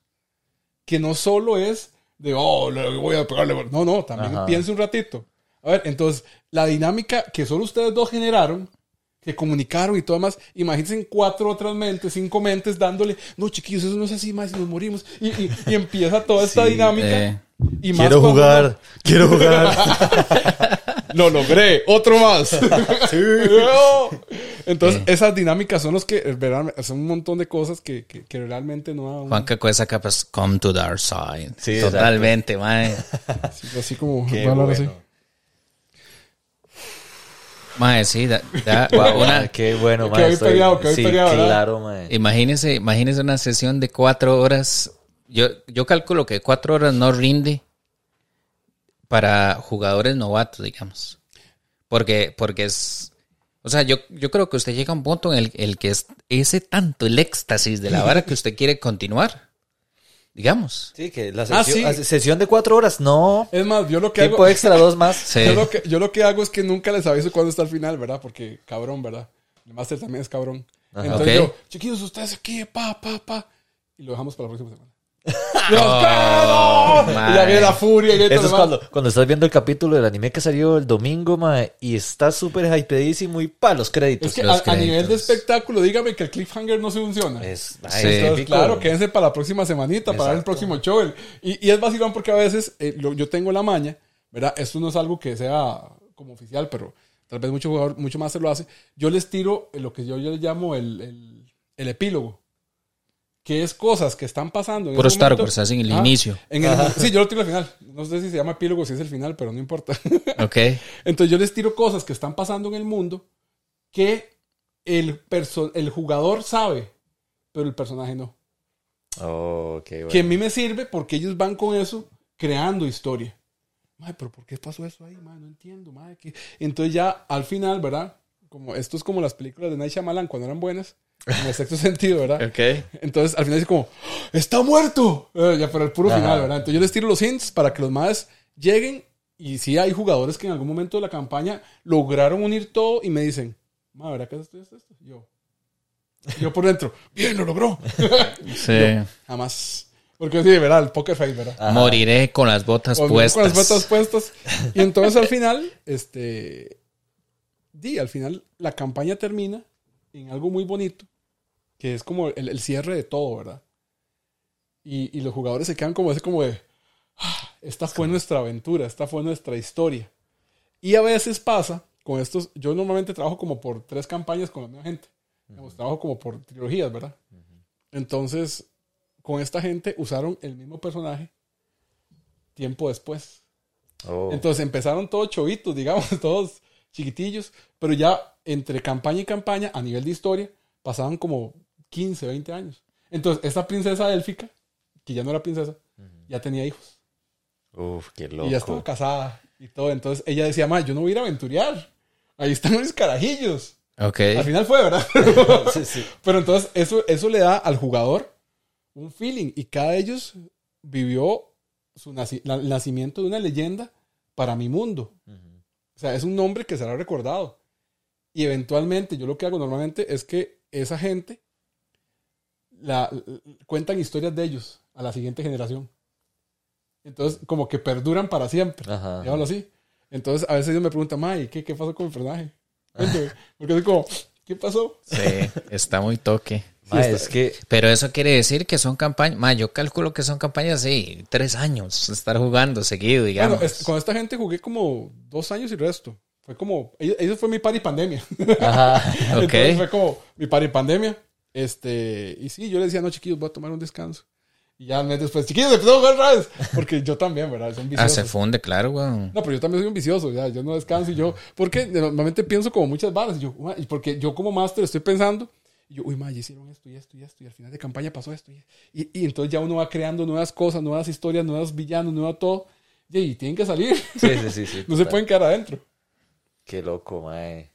Que no solo es de, oh, le voy a pegarle. No, no, también Ajá. piense un ratito. A ver, entonces, la dinámica que solo ustedes dos generaron, que comunicaron y todo demás, imagínense en cuatro otras mentes, cinco mentes dándole, no, chiquillos, eso no es así más y nos morimos. Y, y- y empieza toda esta Sí, dinámica. eh. y más Quiero cuando jugar, quiero jugar. lo logré, otro más. No. Entonces, esas dinámicas son los que, eh, son un montón de cosas que, que, que realmente no han Juanca con esa capa es come to dark side. Sí, Totalmente, mae. así, así como Qué así. Mae, sí, da, da- Wow, una- mae, qué bueno, mae, estoy- peleado, sí, peleado, claro, mae. imagínese, imagínese una sesión de cuatro horas. Yo, yo calculo que cuatro horas no rinde para jugadores novatos, digamos. Porque, porque es. O sea, yo, yo creo que usted llega a un punto en el, el que es ese tanto el éxtasis de la vara que usted quiere continuar. Digamos. Sí, que la Ah, sesión, sí. sesión de cuatro horas, no. Es más, yo lo que hago... Tiempo extra, dos más. Sí. Yo lo, que, yo lo que hago es que nunca les aviso cuándo está el final, ¿verdad? Porque cabrón, ¿verdad? El máster también es cabrón. Entonces Ok. yo, chiquillos, ustedes aquí, pa, pa, pa. Y lo dejamos para la próxima semana. Dios, ¡no! Y ya viene la furia y Eso todo es cuando, cuando estás viendo el capítulo del anime que salió el domingo, mae, y está súper hypedísimo y pa, los créditos. Es que los a, a nivel de espectáculo, dígame que el cliffhanger no se funciona. Es, ay, Sí. es Entonces, típico. claro, quédense para la próxima semanita, para ver el próximo show. Y, y es vacilón porque a veces eh, lo- yo tengo la maña, ¿verdad? Esto no es algo que sea como oficial, pero tal vez mucho jugador, mucho más se lo hace. Yo les tiro lo que yo, yo le llamo el, el- el epílogo, que es cosas que están pasando. en Puro Star momento. Wars, hacen el Ajá. inicio. En el- sí, yo lo tiro al final. No sé si se llama epílogo, si es el final, pero no importa. Ok. Entonces yo les tiro cosas que están pasando en el mundo que el, perso- el jugador sabe, pero el personaje no. Oh, qué bueno. Que a mí me sirve porque ellos van con eso creando historia. Madre, pero ¿por qué pasó eso ahí? Madre, no entiendo. Madre, ¿qué? Entonces ya al final, ¿verdad? Como, esto es como las películas de Night Shyamalan cuando eran buenas. Como el sexto sentido, ¿verdad? Ok. Entonces al final es como, ¡Ah! ¡está muerto! Eh, ya, pero el puro Ajá. final, ¿verdad? Entonces yo les tiro los hints para que los más lleguen. Y sí hay jugadores que en algún momento de la campaña lograron unir todo y me dicen, madre, ¿verdad que es esto, esto, esto? Yo. Yo por dentro, bien, lo logró. Sí. Jamás. Porque sí, ¿verdad? El poker face, ¿verdad? Ajá. Moriré con las botas Con, puestas. con las botas puestas. Y entonces al final, este. Di, al final la campaña termina en algo muy bonito, que es como el, el cierre de todo, ¿verdad? Y, y los jugadores se quedan como ese, como de. "Ah, esta fue nuestra aventura, esta fue nuestra historia. Y a veces pasa con estos. Yo normalmente trabajo como por tres campañas con la misma gente. Digamos, trabajo como por trilogías, ¿verdad? Entonces, con esta gente usaron el mismo personaje tiempo después. Oh. Entonces empezaron todos chovitos, digamos, todos chiquitillos, pero ya entre campaña y campaña, a nivel de historia, pasaban como 15, 20 años. Entonces, esta princesa élfica, que ya no era princesa, ya tenía hijos. Uf, qué loco. Y ya estaba casada y todo. Entonces ella decía, ma, yo no voy a ir a aventurear. Ahí están mis carajillos. Ok. Al final fue, ¿verdad? Sí, sí. Pero entonces eso, eso le da al jugador un feeling y cada de ellos vivió su naci- la- el nacimiento de una leyenda para mi mundo. O sea, es un nombre que será recordado. Y eventualmente yo lo que hago normalmente es que esa gente la, cuentan historias de ellos a la siguiente generación. Entonces, como que perduran para siempre. Ajá. Digámoslo así. Entonces, a veces ellos me preguntan, May, ¿qué, ¿qué pasó con mi personaje? Porque soy como, ¿qué pasó? Sí, está muy toque. Ma, es que Pero eso quiere decir que son campañas. Ma, yo calculo que son campañas sí, tres años estar jugando seguido, digamos. Bueno, es- con esta gente jugué como dos años y resto. Fue como, ellos fue mi party pandemia. Ajá. Ok. Entonces fue como mi party pandemia. Este, y sí, yo le decía, no, chiquillos, voy a tomar un descanso. Y ya un mes después, chiquillos, empezó a jugar otra vez. Porque yo también, ¿verdad? Son ah, viciosos. se funde, claro, weón. No, pero yo también soy un vicioso, ya, yo no descanso y yo, porque normalmente pienso como muchas balas, y yo, porque yo como máster estoy pensando, y yo, uy, ma, ya hicieron esto y esto y esto, y al final de campaña pasó esto, y, y, y entonces ya uno va creando nuevas cosas, nuevas historias, nuevos villanos, nuevo todo, y, y tienen que salir, Sí, sí, sí. sí, no se pueden quedar adentro. Qué loco, mae.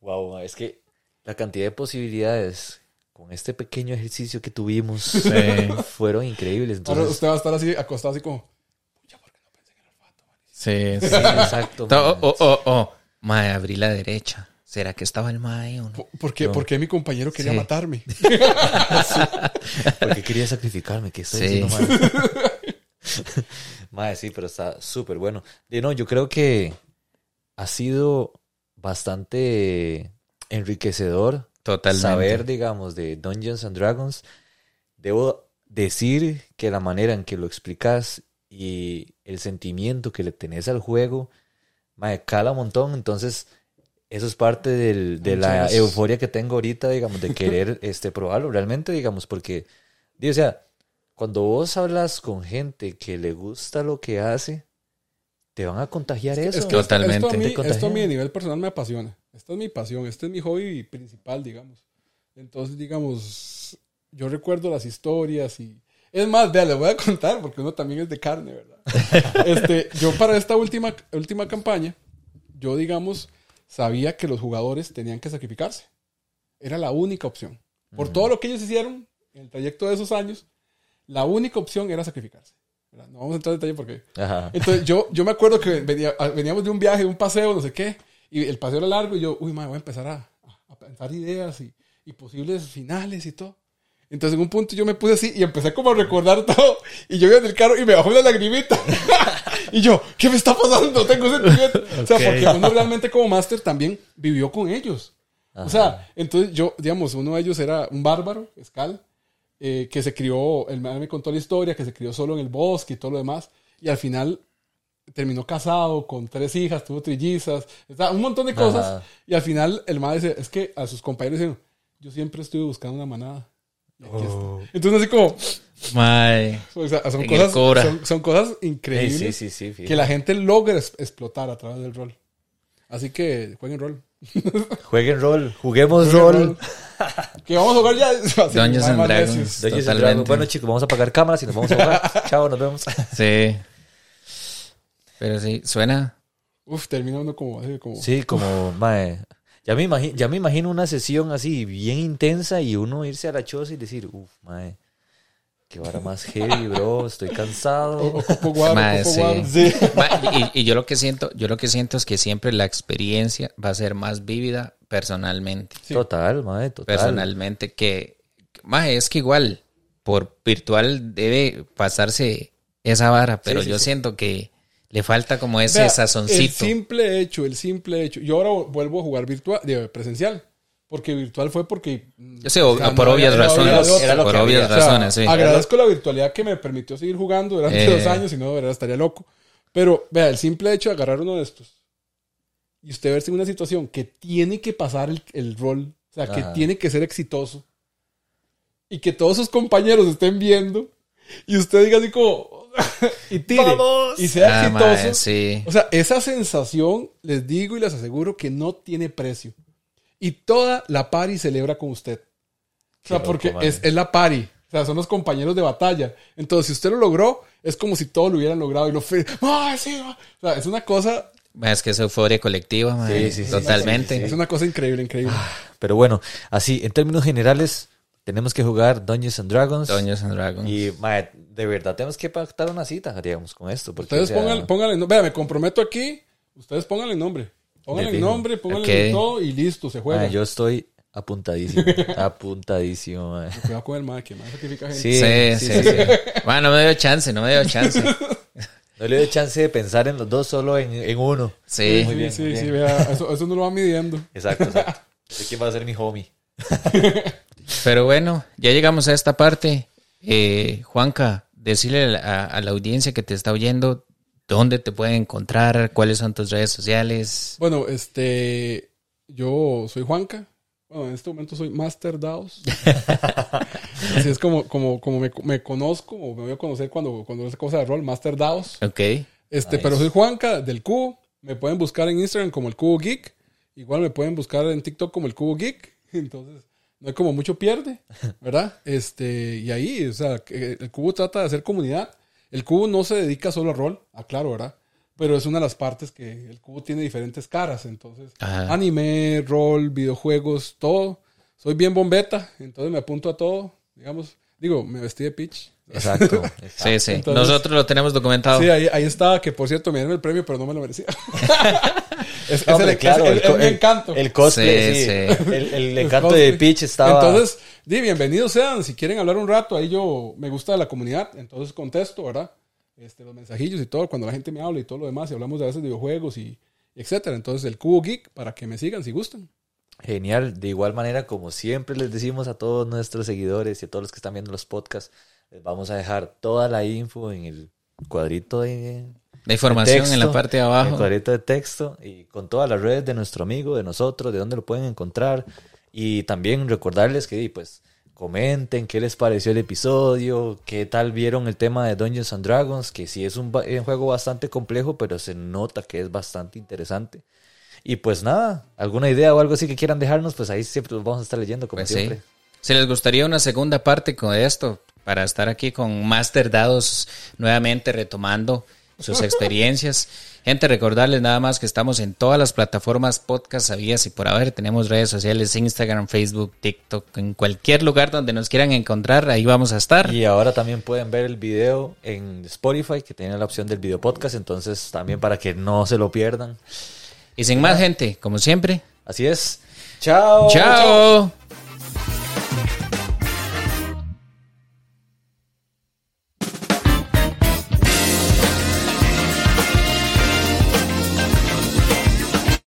Wow, mae, es que la cantidad de posibilidades con este pequeño ejercicio que tuvimos fueron increíbles. Ahora Entonces, usted va a estar así, acostado así como, Sí, sí. sí, exacto. To- mae. Oh, oh, oh. Ma, abrí la derecha. ¿Será que estaba el ma ahí o no? "¿Por- ¿por qué, por qué mi compañero quería Sí. matarme? Porque quería sacrificarme, que estoy Sí. haciendo mal. Mae, sí, pero está súper bueno. Y no, yo creo que ha sido bastante enriquecedor Totalmente. saber, digamos, de Dungeons and Dragons. Debo decir que la manera en que lo explicas y el sentimiento que le tenés al juego, mae, cala un montón. Entonces, eso es parte del- de Muchas la gracias. euforia que tengo ahorita, digamos, de querer este, probarlo realmente, digamos, porque, o sea, cuando vos hablas con gente que le gusta lo que hace, te van a contagiar eso. Es que Totalmente. Esto, esto, a mí, Te contagia. esto a mí a nivel personal me apasiona. Esta es mi pasión, este es mi hobby principal, digamos. Entonces, digamos, yo recuerdo las historias y... Es más, vea, le voy a contar porque uno también es de carne, ¿verdad? este, yo para esta última, última campaña, yo, digamos, sabía que los jugadores tenían que sacrificarse. Era la única opción. Por todo lo que ellos hicieron en el trayecto de esos años, la única opción era sacrificarse. ¿verdad? No vamos a entrar en detalle porque Ajá. entonces yo, yo me acuerdo que venía- veníamos de un viaje, un paseo, no sé qué, y el paseo era largo y yo, uy, madre, voy a empezar a, a pensar ideas y, y posibles finales y todo. Entonces en un punto yo me puse así y empecé como a recordar todo y yo iba en el carro y me bajó una lagrimita. y yo, ¿qué me está pasando? Tengo sentimiento. O sea, porque uno realmente como máster también vivió con ellos. O sea, entonces yo, digamos, uno de ellos era un bárbaro, Escal, eh, que se crió, el man me contó la historia, que se crió solo en el bosque y todo lo demás, y al final terminó casado con tres hijas, tuvo trillizas, un montón de cosas, Ajá. y al final el man dice, es que a sus compañeros dicen, yo siempre estuve buscando una manada. Y aquí está. Entonces así como, Mae. o sea, son, cosas, son, son cosas increíbles sí, sí, sí. fíjate. que la gente logra es- explotar a través del rol. Así que jueguen rol. Jueguen rol, juguemos Jueguen rol. Que vamos a jugar ya. Así, Dungeons and Dragons. necios. Dungeons and Totalmente. Dragons. Bueno, chicos, vamos a apagar cámaras y nos vamos a jugar. Chao, nos vemos. Sí. Pero sí, suena. Uf, termina uno como, así, como Sí, como, mae. Ya me, imagino, ya me imagino una sesión así bien intensa y uno irse a la choza y decir, uff, mae, qué vara más heavy, bro, estoy cansado. Ocupo guaro, Mae, ocupo sí. guaro. Ma- Y, y yo lo que siento, yo lo que siento es que siempre la experiencia va a ser más vívida personalmente. Sí. Total, mae, total. Personalmente, que ma, es que igual por virtual debe pasarse esa vara, pero sí, yo sí. siento que le falta como ese Vea, El sazoncito. simple hecho, el simple hecho. Yo ahora vuelvo a jugar virtual, de presencial. Porque virtual fue porque. Yo sé, o- sea, por obvias razones. Era lo por que obvias había. O sea, razones, sí. Agradezco la virtualidad que me permitió seguir jugando durante Eh. dos años, si no, de verdad estaría loco. Pero, vea, el simple hecho de agarrar uno de estos y usted verse en una situación que tiene que pasar el, el rol, o sea, que Ajá. tiene que ser exitoso y que todos sus compañeros estén viendo y usted diga así como y tire ¡Vamos! y sea Ah, exitoso. mae, sí. O sea, esa sensación, les digo y les aseguro que no tiene precio. Y toda la pari celebra con usted. O sea, Qué porque man. es, es la pari. O sea, son los compañeros de batalla. Entonces, si usted lo logró, es como si todos lo hubieran logrado. Y lo fe... ¡Ay, sí! ma! O sea, es una cosa, Es que es euforia colectiva, ma, Sí, sí, sí, totalmente. es una cosa increíble, increíble. Pero bueno, así, en términos generales, tenemos que jugar Dungeons and Dragons. Dungeons and Dragons. Y, mae, de verdad, tenemos que pactar una cita, digamos, con esto. Porque, Ustedes o sea, pongan, pónganle, no- vea, me comprometo aquí. Ustedes pónganle nombre. Pónganle fijo. nombre, pónganle Ok. todo y listo, se juega. yo estoy apuntadísimo, apuntadísimo, mae. Cuidado con el mae, que mae sacrifica gente. Sí, Sí, sí, sí. No me dio chance, no me dio chance. No le doy chance de pensar en los dos, solo en, en uno. Sí. Sí, Muy bien, sí, muy sí, bien. vea, eso, eso no lo va midiendo. Exacto, exacto. Sé quién va a ser mi homie. Pero bueno, ya llegamos a esta parte. Eh, Juanca, decirle a, a la audiencia que te está oyendo dónde te pueden encontrar, cuáles son tus redes sociales. Bueno, este, yo soy Juanca. Bueno, en este momento soy Master Daos. Así es como, como, como me, me conozco o me voy a conocer cuando, cuando es cosa de rol, Master Daos. Ok. Este, Nice. pero soy Juanca del Cubo. Me pueden buscar en Instagram como el Cubo Geek. Igual me pueden buscar en TikTok como el Cubo Geek. Entonces, no hay como mucho pierde, ¿verdad? Este, y ahí, o sea, el Cubo trata de hacer comunidad. El Cubo no se dedica solo a rol, aclaro, ¿verdad? Pero es una de las partes que el Cubo tiene diferentes caras. Entonces, Ajá. anime, rol, videojuegos, todo. Soy bien bombeta, entonces me apunto a todo. Digamos, digo, me vestí de pitch. Exacto. Sí, sí. Entonces- Nosotros lo tenemos documentado. Sí, ahí, ahí está, que por cierto me dieron el premio, pero no me lo merecía. es, es Hombre, el, claro, es- el, es co- mi el- encanto. El cosplay, Sí, sí. sí. El, el El encanto cosplay. de Peach estaba. Entonces, di, bienvenidos sean. Si quieren hablar un rato, ahí yo me gusta la comunidad, entonces contesto, ¿verdad? Este, los mensajillos y todo, cuando la gente me habla y todo lo demás, y hablamos de a veces de videojuegos y, y etcétera. Entonces, el Cubo Geek, para que me sigan si gustan. Genial. De igual manera, como siempre les decimos a todos nuestros seguidores y a todos los que están viendo los podcasts, les vamos a dejar toda la info en el cuadrito de, La información en la parte de el abajo. cuadrito de texto y con todas las redes de nuestro amigo, de nosotros, de dónde lo pueden encontrar. Y también recordarles que, pues, comenten qué les pareció el episodio, qué tal vieron el tema de Dungeons and Dragons, que sí es un, un juego bastante complejo, pero se nota que es bastante interesante. Y pues nada, alguna idea o algo así que quieran dejarnos, pues ahí siempre los vamos a estar leyendo, como Pues sí. siempre. Si les gustaría una segunda parte con esto, para estar aquí con Master Dados nuevamente retomando sus experiencias. Gente, recordarles nada más que estamos en todas las plataformas podcast sabías y por haber. Tenemos redes sociales, Instagram, Facebook, TikTok, en cualquier lugar donde nos quieran encontrar, ahí vamos a estar. Y ahora también pueden ver el video en Spotify, que tiene la opción del video podcast, entonces también para que no se lo pierdan. Y sin más gente, como siempre, Así es. Chao. chao.